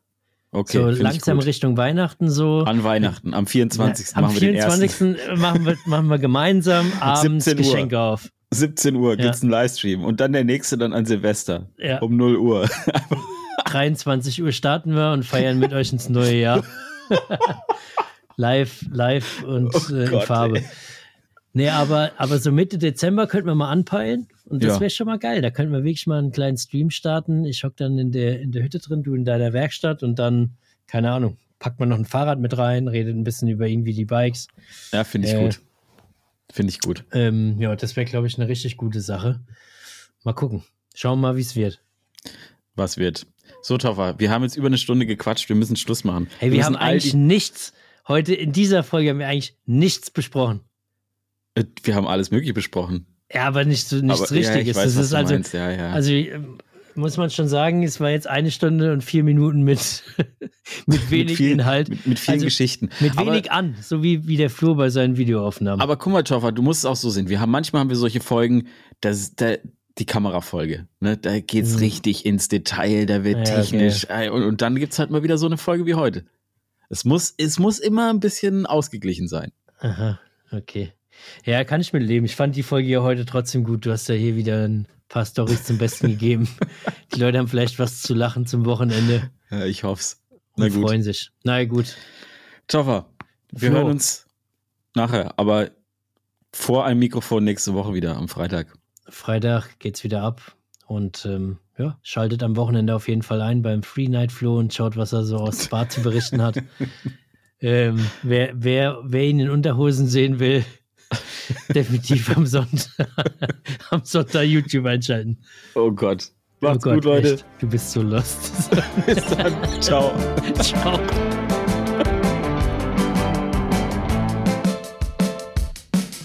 S1: Okay,
S2: so langsam. Richtung Weihnachten so.
S1: An Weihnachten, am 24.
S2: Am
S1: machen wir den ersten.
S2: 24. machen wir, machen wir gemeinsam abends
S1: 17 Uhr.
S2: Geschenke auf.
S1: 17 Uhr
S2: Ja.
S1: gibt's einen Livestream und dann der nächste dann an Silvester
S2: Ja.
S1: um 0 Uhr. <laughs> <laughs>
S2: 23 Uhr starten wir und feiern mit euch ins neue Jahr. <laughs> live, live und
S1: Oh
S2: äh, in
S1: Gott,
S2: Farbe.
S1: ey.
S2: Nee, aber, aber so Mitte Dezember könnten wir mal anpeilen. Und das
S1: Ja.
S2: wäre schon mal geil. Da könnten wir wirklich mal einen kleinen Stream starten. Ich hock dann in der, in der Hütte drin, du in deiner Werkstatt und dann, keine Ahnung, packt man noch ein Fahrrad mit rein, redet ein bisschen über irgendwie die Bikes.
S1: Ja, finde ich
S2: Äh.
S1: gut. Finde ich gut.
S2: Ähm, ja, das wäre, glaube ich, eine richtig gute Sache. Mal gucken. Schauen wir mal, wie es wird.
S1: Was wird? So, Toffer, wir haben jetzt über eine Stunde gequatscht, wir müssen Schluss machen.
S2: Hey, wir, haben
S1: müssen all
S2: eigentlich nichts, heute in dieser Folge haben wir eigentlich nichts besprochen.
S1: Äh, Wir haben alles Mögliche besprochen.
S2: Ja, aber nicht nichts
S1: Aber, ja,
S2: Richtiges.
S1: ich weiß,
S2: das ist also.
S1: Ja, ja.
S2: also ähm, muss man schon sagen, es war jetzt eine Stunde und vier Minuten mit, <laughs> mit wenig
S1: mit viel,
S2: Inhalt,
S1: Mit, mit vielen
S2: Also,
S1: Geschichten.
S2: mit
S1: Aber-
S2: wenig an, so wie, wie der Flo bei seinen Videoaufnahmen.
S1: Aber guck mal, Toffer, du musst es auch so sehen. Wir haben manchmal haben wir solche Folgen, das, da, die Kamerafolge. Ne? Da geht's
S2: Mhm.
S1: richtig ins Detail, da wird
S2: Ja,
S1: technisch. ey, Und, und dann gibt's halt mal wieder so eine Folge wie heute. Es muss, es muss immer ein bisschen ausgeglichen sein.
S2: Aha, okay. Ja, kann ich mit leben. Ich fand die Folge ja heute trotzdem gut. Du hast ja hier wieder ein paar Storys zum Besten gegeben. <laughs> Die Leute haben vielleicht was zu lachen zum Wochenende
S1: Ja, ich hoff's.
S2: und
S1: Na gut.
S2: freuen sich. Na gut.
S1: Toffer, wir
S2: Flo.
S1: hören uns nachher, aber vor einem Mikrofon nächste Woche wieder am Freitag.
S2: Freitag geht's wieder ab. Und ähm, ja, schaltet am Wochenende auf jeden Fall ein beim Free Night Flow und schaut, was er so aus Spa zu berichten hat. <laughs> ähm, wer, wer, wer ihn in Unterhosen sehen will, <laughs> definitiv am Sonntag, <laughs> am Sonntag YouTube einschalten.
S1: Oh Gott. Macht's
S2: oh Gott,
S1: gut, Leute.
S2: Echt, du bist so lost. <laughs>
S1: Bis dann. Ciao.
S2: Ciao.